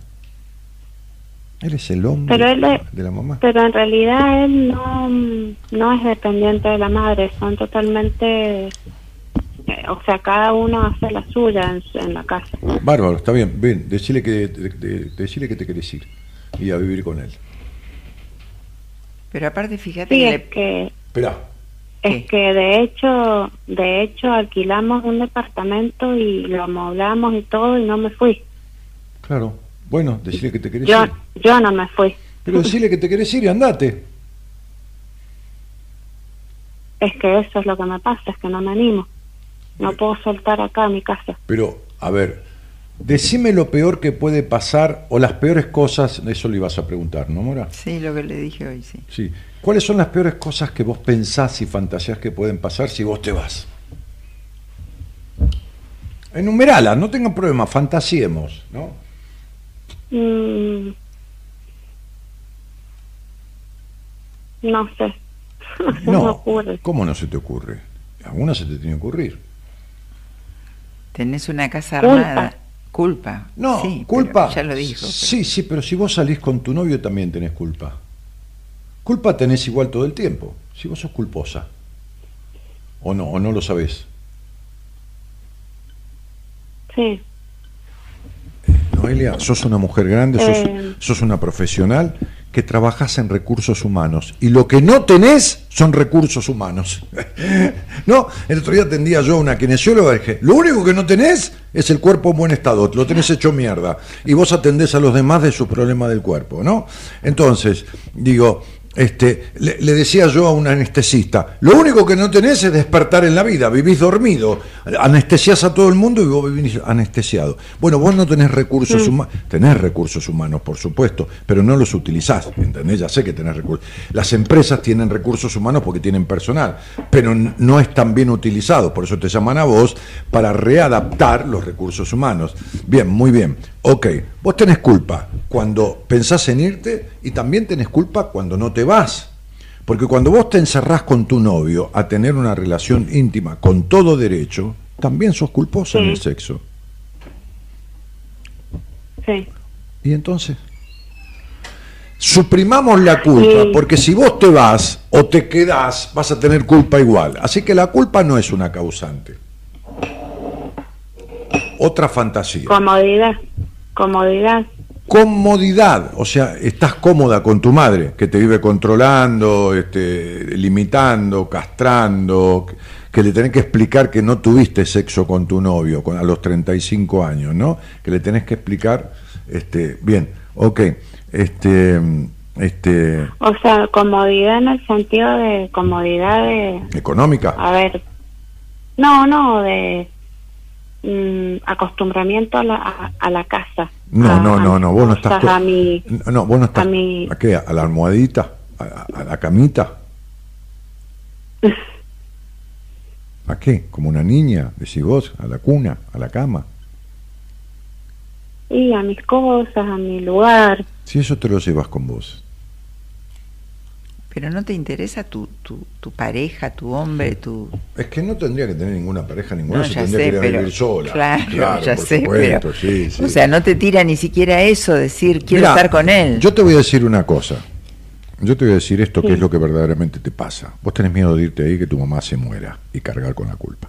Él es el hombre Pero él es- de la mamá. Pero en realidad él no, no es dependiente de la madre, son totalmente, o sea, cada uno hace la suya en, su- en la casa. Bárbaro, está bien. Ven, decile que, de- de- decile que te querés ir y a vivir con él. Pero aparte, fíjate Sí, que es le- que, Esperá. Es que de hecho, de hecho alquilamos un departamento y lo amoblamos y todo y no me fui. Claro. Bueno, decile que te querés Yo, ir. yo no me fui. Pero decile que te querés ir y andate. Es que eso es lo que me pasa, es que no me animo. No puedo soltar acá mi casa. Pero, a ver, decime lo peor que puede pasar o las peores cosas, eso le ibas a preguntar, ¿no, Mora? Sí, lo que le dije hoy, sí. Sí. ¿Cuáles son las peores cosas que vos pensás y fantasías que pueden pasar si vos te vas? Enumerala, no tengan problema, fantasiemos, ¿no? Mm, no sé. [laughs] No me No, ocurre. ¿cómo no se te ocurre? Alguna se te tiene que ocurrir. Tenés una casa Culpa. armada. Culpa. No, Sí, culpa. Ya lo dijo. pero- Sí, sí, pero si vos salís con tu novio también tenés culpa. Culpa tenés igual todo el tiempo. Si vos sos culposa. O no, o no lo sabés. Sí. Noelia, sos una mujer grande, sos, Eh. sos una profesional que trabajás en recursos humanos y lo que no tenés son recursos humanos. [laughs] no, el otro día atendía yo a una kinesióloga y dije, lo único que no tenés es el cuerpo en buen estado, lo tenés hecho mierda y vos atendés a los demás de su problema del cuerpo, ¿no? Entonces, digo, este, le, le decía yo a un anestesista, lo único que no tenés es despertar en la vida, vivís dormido, anestesias a todo el mundo y vos vivís anestesiado. Bueno, vos no tenés recursos humanos, tenés recursos humanos, por supuesto, pero no los utilizás, ¿entendés? Ya sé que tenés recursos. Las empresas tienen recursos humanos porque tienen personal, pero no están bien utilizados, por eso te llaman a vos para readaptar los recursos humanos. Bien, muy bien. Ok, vos tenés culpa cuando pensás en irte y también tenés culpa cuando no te vas. Porque cuando vos te encerrás con tu novio a tener una relación íntima con todo derecho, también sos culposa en el sexo. Sí. ¿Y entonces? Suprimamos la culpa, Sí. porque si vos te vas o te quedás, vas a tener culpa igual. Así que la culpa no es una causante. Otra fantasía. Comodidad. Comodidad. comodidad, o sea, estás cómoda con tu madre, que te vive controlando, este, limitando, castrando, que- le tenés que explicar que no tuviste sexo con tu novio con, a los 35 años, ¿no? Que le tenés que explicar, este, bien, ok, este, este, O sea, comodidad en el sentido de comodidad de, económica. a ver, no, no, de mm, acostumbramiento a la, a, a la casa. No, A- no, no, no, vos no estás. A mi, No, vos no estás. a mi- ¿A qué? ¿A la almohadita? ¿A, a- a la camita? [laughs] ¿A qué? ¿Como una niña? Decís vos, a la cuna, a la cama. y a mis cosas, a mi lugar. Si eso te lo llevas con vos. Pero no te interesa tu, tu, tu pareja, tu hombre, tu... Es que no tendría que tener ninguna pareja, ninguna, No, se ya tendría sé, que ir a pero... vivir sola. Claro, ya por sé, supuesto, pero... sí, sí. O sea, no te tira ni siquiera eso, decir, quiero Mirá, estar con él. Yo te voy a decir una cosa. Yo te voy a decir esto que es lo que verdaderamente te pasa. Vos tenés miedo de irte ahí que tu mamá se muera y cargar con la culpa.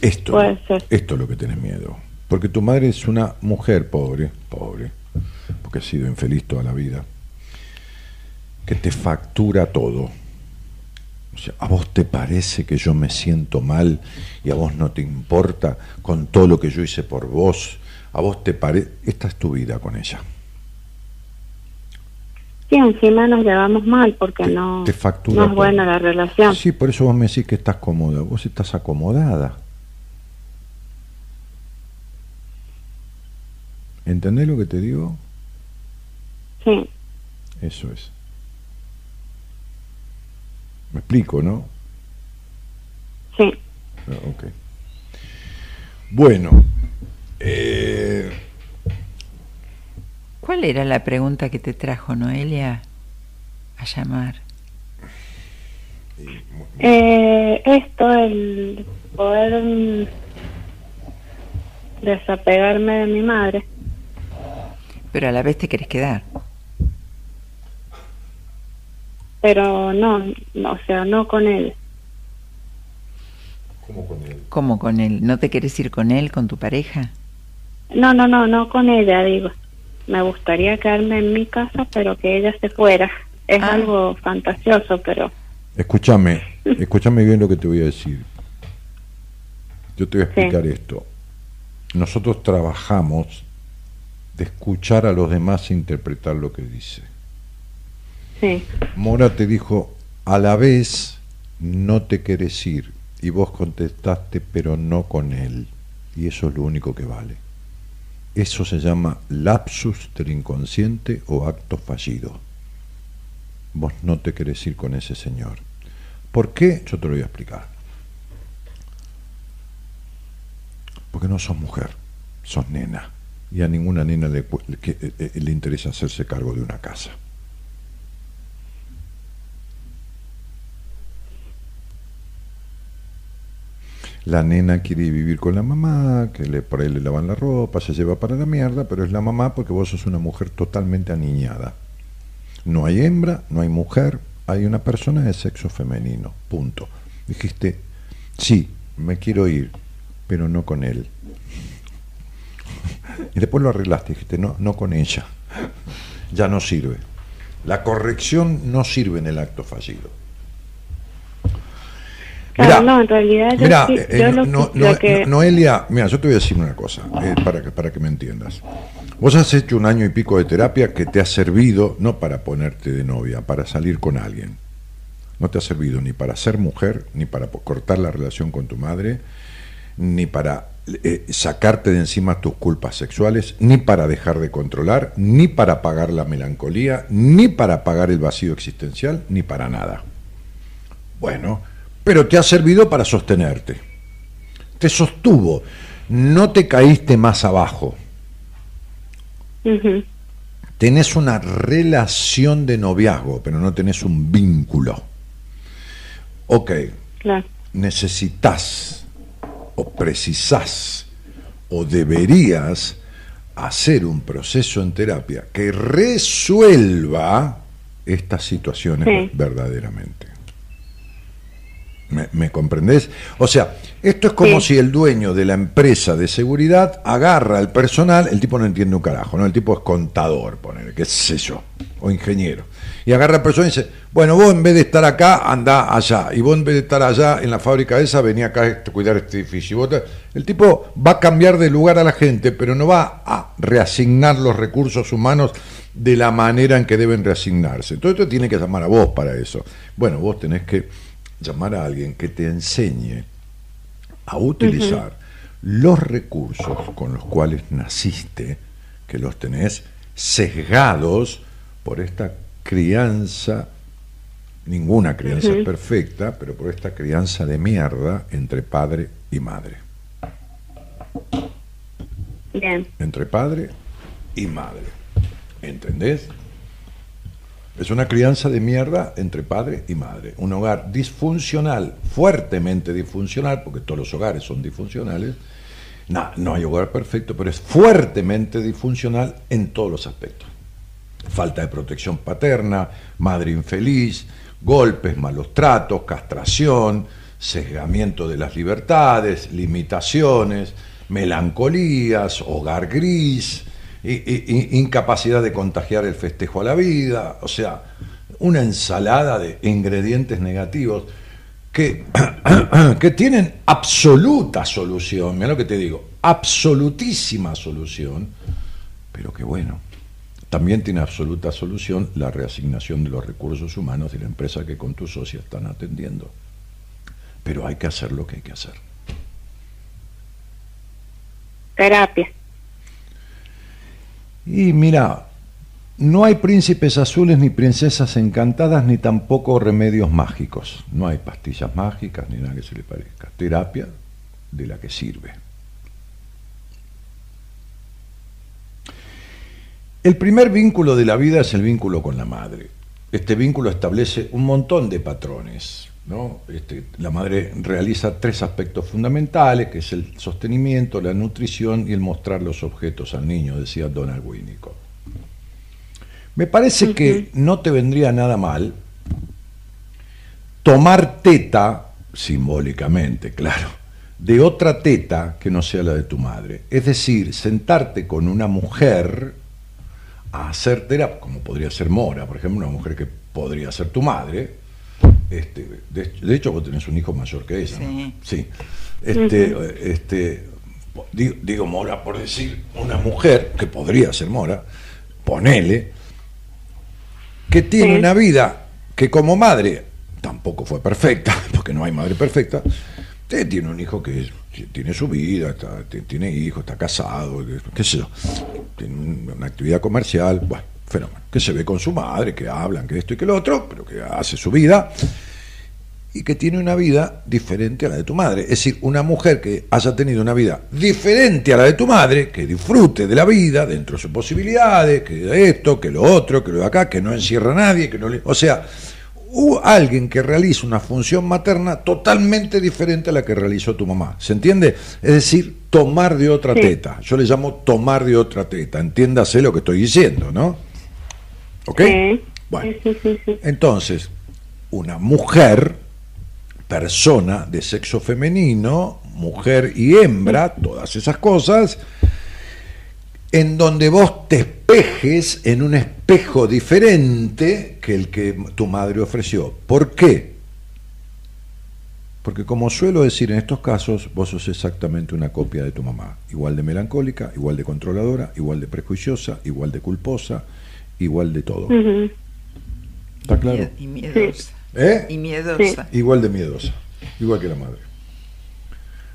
Esto, esto es lo que tenés miedo. Porque tu madre es una mujer pobre, pobre, porque ha sido infeliz toda la vida, que te factura todo. O sea, ¿a vos te parece que yo me siento mal y a vos no te importa con todo lo que yo hice por vos? ¿A vos te parece? Esta es tu vida con ella. Sí, encima nos llevamos mal porque Te- no, te factura no es buena la relación. Sí, por eso vos me decís que estás cómoda. Vos estás acomodada. ¿Entendés lo que te digo? Sí, Eso es. Me explico, ¿no? sí. Ah, Ok. Bueno. eh, ¿Cuál era la pregunta que te trajo Noelia a llamar? Eh, esto, el poder desapegarme de mi madre. Pero a la vez te querés quedar. Pero no, no, o sea, no con él. ¿Cómo con él? ¿Cómo con él? ¿No te querés ir con él, con tu pareja? No, no, no, no con ella, digo. Me gustaría quedarme en mi casa, pero que ella se fuera. Es Ah. algo fantasioso, pero Escúchame, [laughs] escúchame bien lo que te voy a decir. Yo te voy a Sí. explicar esto. Nosotros trabajamos de escuchar a los demás e interpretar lo que dice. sí, Mora te dijo, a la vez no te querés ir. Y vos contestaste, pero no con él. Y eso es lo único que vale. Eso se llama lapsus del inconsciente o acto fallido. Vos no te querés ir con ese señor. ¿Por qué? Yo te lo voy a explicar. Porque no sos mujer, sos nena. Y a ninguna nena le, que- eh, eh, le interesa hacerse cargo de una casa. La nena quiere vivir con la mamá, que le, por ahí le lavan la ropa, se lleva para la mierda, pero es la mamá porque vos sos una mujer totalmente aniñada. No hay hembra, no hay mujer, hay una persona de sexo femenino, punto. Dijiste, sí, me quiero ir, pero no con él. Y después lo arreglaste, dijiste, no, no con ella. Ya no sirve. La corrección no sirve en el acto fallido. Claro, Mirá, no, en realidad yo, Mira, sí- eh, yo no- lo, no- que- lo no- que... Noelia, mira, yo te voy a decir una cosa, eh, para, que, para que me entiendas. Vos has hecho un año y pico de terapia que te ha servido no para ponerte de novia, para salir con alguien. No te ha servido ni para ser mujer, ni para cortar la relación con tu madre, ni para eh, sacarte de encima tus culpas sexuales, ni para dejar de controlar, ni para apagar la melancolía, ni para apagar el vacío existencial, ni para nada. Bueno, pero te ha servido para sostenerte. Te sostuvo. No te caíste más abajo. Ujú, Tenés una relación de noviazgo, pero no tenés un vínculo. Ok, claro. necesitas o precisás o deberías hacer un proceso en terapia que resuelva estas situaciones Sí. verdaderamente. ¿Me, me comprendés? O sea, esto es como Sí. si el dueño de la empresa de seguridad agarra al personal, el tipo no entiende un carajo, ¿no? El tipo es contador, poner, qué sé yo, o ingeniero. Y agarra al personal y dice, bueno, vos en vez de estar acá, anda allá. Y vos en vez de estar allá en la fábrica esa, venía acá a cuidar este edificio. Y vos te- El tipo va a cambiar de lugar a la gente, pero no va a reasignar los recursos humanos de la manera en que deben reasignarse. Entonces te tiene que llamar a vos para eso. Bueno, vos tenés que llamar a alguien que te enseñe a utilizar los recursos con los cuales naciste, que los tenés sesgados por esta crianza, ninguna crianza es perfecta, pero por esta crianza de mierda entre padre y madre. Bien. Entre padre y madre. ¿Entendés? Es una crianza de mierda entre padre y madre. Un hogar disfuncional, fuertemente disfuncional, porque todos los hogares son disfuncionales. No, no hay hogar perfecto, pero es fuertemente disfuncional en todos los aspectos. Falta de protección paterna, madre infeliz, golpes, malos tratos, castración, sesgamiento de las libertades, limitaciones, melancolías, hogar gris, i- incapacidad de contagiar el festejo a la vida, o sea, una ensalada de ingredientes negativos que, [clears throat] que tienen absoluta solución, mira lo que te digo, absolutísima solución, pero que bueno, también tiene absoluta solución la reasignación de los recursos humanos de la empresa que con tu socia están atendiendo. Pero hay que hacer lo que hay que hacer. Terapia. Y mira, no hay príncipes azules ni princesas encantadas ni tampoco remedios mágicos. No hay pastillas mágicas ni nada que se le parezca. Terapia de la que sirve. El primer vínculo de la vida es el vínculo con la madre. Este vínculo establece un montón de patrones. ¿no? Este, la madre realiza tres aspectos fundamentales, que es el sostenimiento, la nutrición y el mostrar los objetos al niño, decía Donald Winnicott. Me parece que no te vendría nada mal tomar teta, simbólicamente, claro, de otra teta que no sea la de tu madre. Es decir, sentarte con una mujer a hacer terapia, como podría ser Mora, por ejemplo, una mujer que podría ser tu madre. Este, de, de hecho, vos tenés un hijo mayor que ella. ¿no? Sí. Este, este, digo, digo Mora por decir una mujer, que podría ser Mora, ponele, que tiene Sí. una vida que como madre tampoco fue perfecta, [laughs] porque no hay madre perfecta, eh, tiene un hijo que tiene su vida, tiene hijos, está casado, qué sé yo, tiene un- una actividad comercial, bueno, fenómeno, que se ve con su madre, que hablan, que esto y que lo otro, pero que hace su vida. Y que tiene una vida diferente a la de tu madre. Es decir, una mujer que haya tenido una vida diferente a la de tu madre, que disfrute de la vida dentro de sus posibilidades, que esto, que lo otro, que lo de acá, que no encierra a nadie, que no le... O sea, hubo alguien que realiza una función materna totalmente diferente a la que realizó tu mamá. ¿Se entiende? Es decir, tomar de otra Sí. teta. Yo le llamo tomar de otra teta. Entiéndase lo que estoy diciendo, ¿no? ¿Ok? Sí. Bueno. Sí. Entonces, una mujer, persona de sexo femenino, mujer y hembra, todas esas cosas, en donde vos te espejes en un espejo diferente que el que tu madre ofreció. ¿Por qué? Porque como suelo decir en estos casos, vos sos exactamente una copia de tu mamá, igual de melancólica, igual de controladora, igual de prejuiciosa, igual de culposa, igual de todo. ¿Está claro? Y miedosa. ¿Eh? Y miedosa. Igual de miedosa, igual que la madre.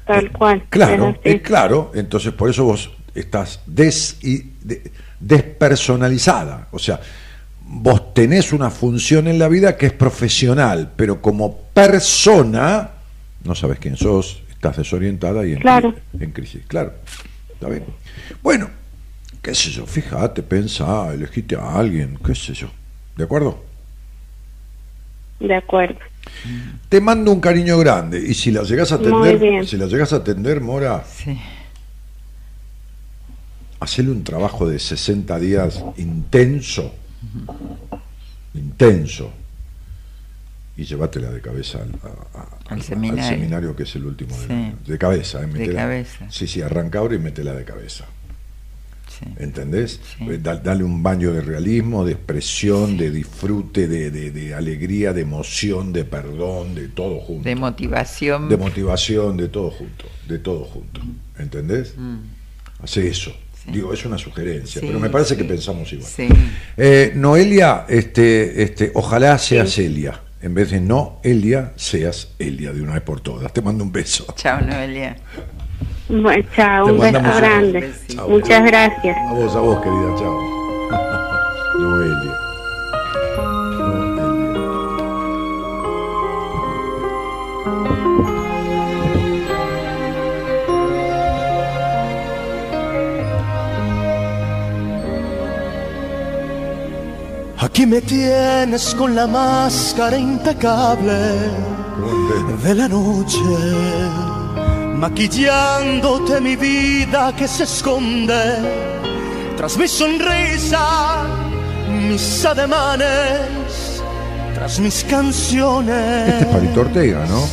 Tal cual. Claro, es claro, entonces por eso vos estás des y- de- despersonalizada, o sea, vos tenés una función en la vida que es profesional, pero como persona no sabes quién sos, estás desorientada y en, Claro. en crisis, claro, está bien. Bueno, qué sé yo, fíjate, pensá, elegiste a alguien, qué sé yo, ¿de acuerdo? De acuerdo. Te mando un cariño grande y si la llegas a atender, si la llegas a atender, Mora, Sí. Hacerle un trabajo de 60 días intenso, intenso, y llévatela de cabeza al, a- a- Al seminario. seminario, que es el último del Sí. año. De cabeza, ¿eh? Métela- cabeza. Sí, sí, arranca ahora y métela de cabeza. sí. ¿Entendés? Sí. Eh, da- Dale un baño de realismo, de expresión, de disfrute, de, de- de alegría, de emoción, de perdón, de todo junto. De motivación. de motivación, de todo junto, de todo junto. ¿Entendés? Mm, Hace eso. Sí. Digo, es una sugerencia, Sí, pero me parece sí. que pensamos igual. Sí. Eh, Noelia, este, este, ojalá seas Elia. En vez de no Elia, seas Elia de una vez por todas. Te mando un beso. Chao, Noelia. Bueno, chao, un beso grande. Muchas gracias. A vos, a vos, querida, chao. [laughs] Noelia. Aquí me tienes con la máscara impecable de la noche, maquillándote mi vida que se esconde tras mi sonrisa, mis ademanes, tras mis canciones. Este es Palito Ortega, ¿no?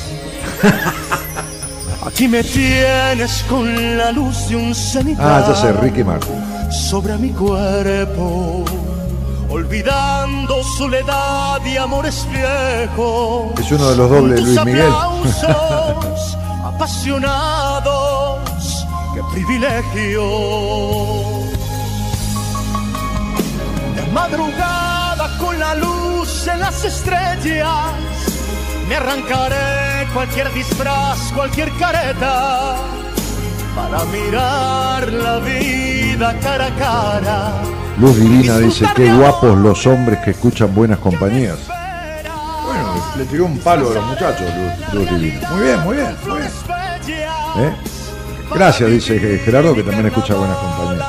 [laughs] Aquí me tienes con la luz de un cenital Ah, ya sé, Ricky Martin. sobre mi cuerpo, olvidando soledad y amores viejos. Es uno de los dobles Luis Miguel. [laughs] aplausos apasionados, qué privilegio. De madrugada con la luz en las estrellas, me arrancaré cualquier disfraz, cualquier careta para mirar la vida cara a cara. Luz Divina dice, qué guapos los hombres que escuchan buenas compañías. Bueno, le tiró un palo a los muchachos, Luz, Luz Divina. Muy bien, muy bien, muy bien. ¿Eh? Gracias, dice Gerardo, que también escucha buenas compañías.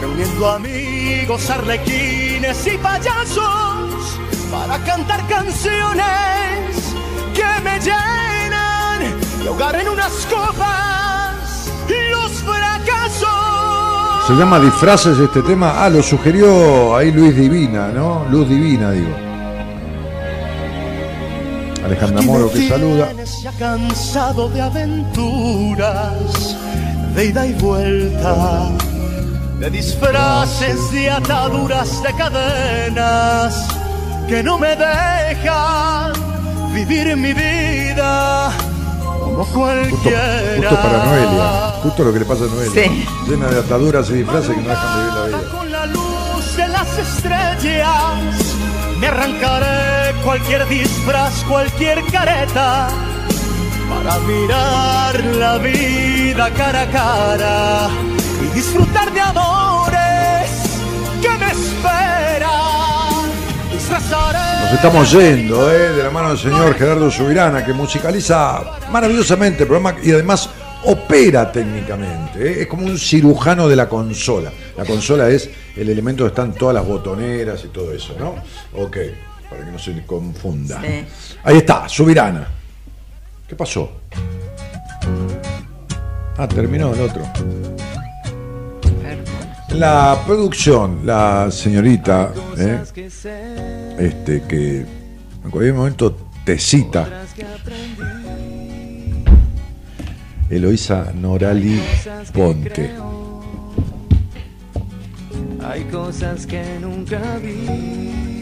Reuniendo amigos, arlequines y payasos para cantar canciones que me llenan y ahogar en unas copas Se llama Disfraces este tema. Ah, lo sugirió ahí Luis Divina, ¿no? Luz Divina, digo. Alejandra Moro que saluda. Ya cansado de aventuras, de ida y vuelta, de disfraces, de ataduras, de cadenas que no me dejan vivir mi vida como Justo, cualquiera. justo para Noelia. Justo lo que le pasa a Noelia. Sí. Llena de ataduras y disfraces que no dejan vivir la vida. Con la luz de las estrellas me arrancaré cualquier disfraz, cualquier careta para mirar la vida cara a cara y disfrutar de amores Nos estamos yendo, ¿eh? De la mano del señor Gerardo Subirana, que musicaliza maravillosamente el programa y además opera técnicamente. ¿eh? Es como un cirujano de la consola. La consola es el elemento donde están todas las botoneras y todo eso, ¿no? Ok, para que no se confunda. Sí. Ahí está, Subirana. ¿Qué pasó? Ah, terminó el otro. La producción, la señorita, ¿eh? Este, que en cualquier momento te cita, Eloísa Norali Ponte. Hay cosas que nunca vi.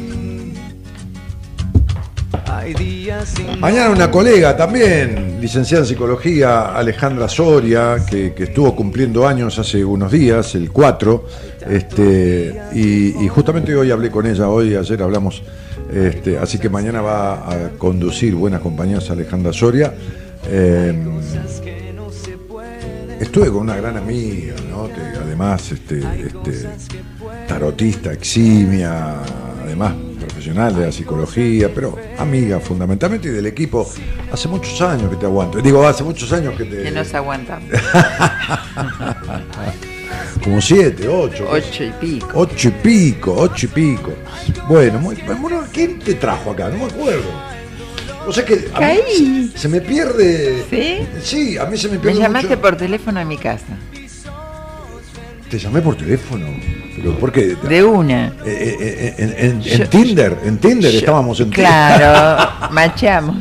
Mañana una colega también, licenciada en psicología, Alejandra Soria, que, que estuvo cumpliendo años hace unos días, el 4, este, y, y justamente hoy hablé con ella, hoy, ayer hablamos, este, así que mañana va a conducir Buenas Compañías Alejandra Soria. Eh, estuve con una gran amiga, ¿no? Que además, este, este, tarotista, eximia, además profesional de la psicología, pero amiga fundamentalmente y del equipo. Hace muchos años que te aguanto. Digo, hace muchos años que te. Que nos aguantamos. [laughs] Como siete, ocho. Ocho y pico. Ocho y pico, ocho y pico. Bueno, muy, bueno, ¿quién te trajo acá? No me acuerdo. O sea que a mí se, se me pierde. ¿Sí? Sí, a mí se me Me pierde. llamaste mucho. por teléfono a mi casa. Te llamé por teléfono. Pero ¿por qué? De una. Eh, eh, eh, en, Tinder, en Tinder estábamos en Claro. [laughs] Tinder. Macheamos.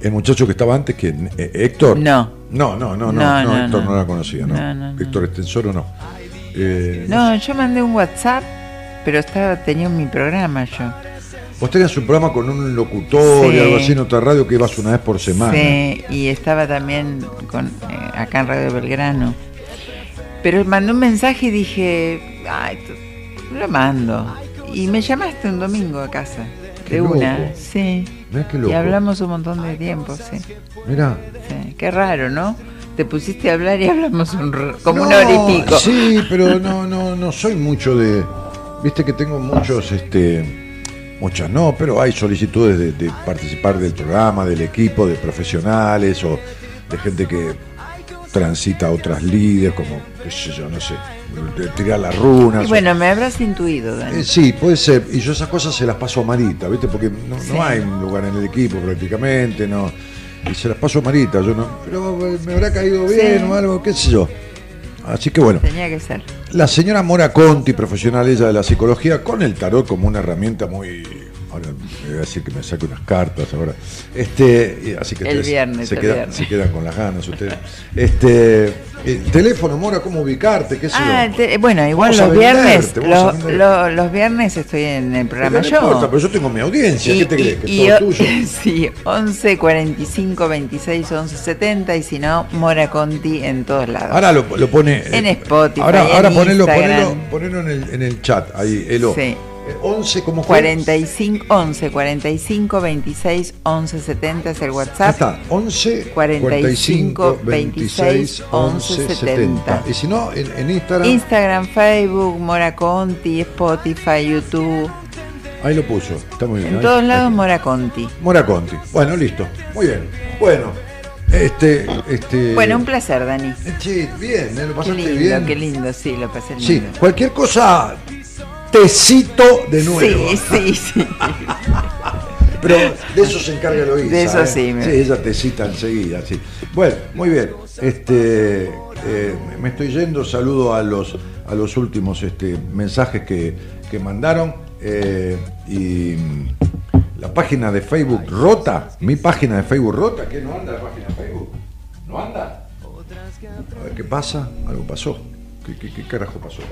El muchacho que estaba antes, que Héctor. No. No, no, no, no, No, no, no, Héctor no. no, la conocía, ¿no? Héctor Estensoro no. Eh, No, yo mandé un WhatsApp, pero estaba tenía mi programa yo. Vos tenías un programa con un locutor y algo así en otra radio que ibas una vez por semana. Sí, y estaba también con, eh, acá en Radio Belgrano. Pero mandé un mensaje y dije, ay, lo mando. Y me llamaste un domingo a casa, Qué de una, sí. Qué loco. Y hablamos un montón de tiempo, sí. Mirá. sí. Qué raro, ¿no? Te pusiste a hablar y hablamos un como No, una hora y pico. Sí, pero no, no, no soy mucho de. Viste que tengo muchos, este. Muchas no, pero hay solicitudes de, de participar del programa, del equipo, de profesionales o de gente que transita otras líderes, como, qué sé yo, no sé, de tirar las runas. Y o- bueno, me habrás intuido, Dani. Eh, sí, puede ser. Y yo esas cosas se las paso a Marita, ¿viste? Porque no, hay un lugar en el equipo prácticamente, no. Y se las paso a Marita, yo no. Pero eh, me habrá caído bien Sí. o algo, qué sé yo. Así que bueno, Tenía que ser. la señora Mora Conti, profesional ella de la psicología, con el tarot como una herramienta muy. Ahora me voy a decir que me saque unas cartas ahora. Este, y así que El ustedes viernes, se, el quedan, viernes. se quedan con las ganas ustedes. Este, el teléfono, Mora, ¿cómo ubicarte? ¿Qué Ah, te- bueno, igual los viernes, lo- lo- los viernes estoy en el programa yo. no importa, pero yo tengo mi audiencia, ¿qué te crees? Que y- es todo tuyo. [laughs] sí, 11 45 26 11 70 y si no, Mora Conti en todos lados. Ahora lo, lo pone. En eh, Spotify, Ahora, en ahora ponelo, ponelo, ponelo en, el, en el chat, ahí, Elo. Sí. Eh, 11, ¿cómo fue? 45 11 45 26 11 70 es el Ahí WhatsApp. está, 11 45, 26, 11, 70. Y si no, en, en Instagram, Instagram, Facebook, Mora Conti, Spotify, YouTube. ahí lo puso. Está muy bien. En ahí- todos ahí lados. Mora Conti. Mora Conti. Bueno, listo. Muy bien. Bueno, este. este Bueno, un placer, Dani. eh, Che, bien, ¿eh? lo Qué pasaste lindo, bien. qué lindo, sí, lo pasé lindo. Sí, cualquier cosa, te cito de nuevo. Sí, sí, sí. [laughs] Pero de eso se encarga Eloísa. De eso ¿eh? sí, me- Sí, ella te cita enseguida, sí. Bueno, muy bien. Este, eh, me estoy yendo, saludo a los, a los últimos este, mensajes que, que mandaron. eh, y mm, la página de Facebook rota, mi página de Facebook rota, ¿qué no anda la página de Facebook? ¿No anda? A ver qué pasa, algo pasó. ¿Qué, qué, qué carajo pasó?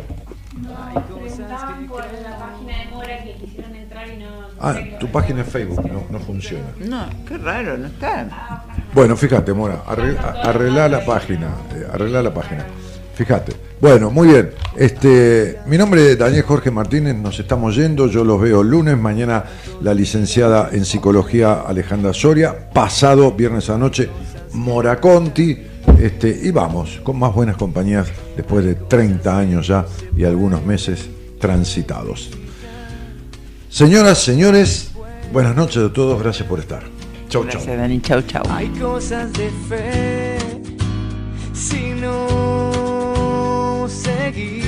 Preguntaban por la página de Mora que quisieron entrar y no. Ah, tu página de Facebook no, no funciona. No, qué raro, no está. Bueno, fíjate, Mora, arregla, arregla la página, arregla la página. Fíjate. Bueno, muy bien. Este, mi nombre es Daniel Jorge Martínez, nos estamos yendo, yo los veo el lunes, mañana la licenciada en psicología Alejandra Soria, pasado viernes a la noche Mora Conti, este, y vamos, con más buenas compañías después de 30 años ya y algunos meses transitados. Señoras, señores, buenas noches a todos, gracias por estar. Chau, chau. Gracias, Dani. Chau, chau. Hay cosas de fe si no seguir.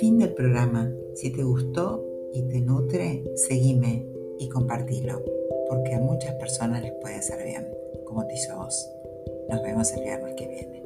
Fin del programa. Si te gustó y te nutre, seguime y compartilo, porque a muchas personas les puede hacer bien, como te hizo a vos. Nos vemos el viernes que viene.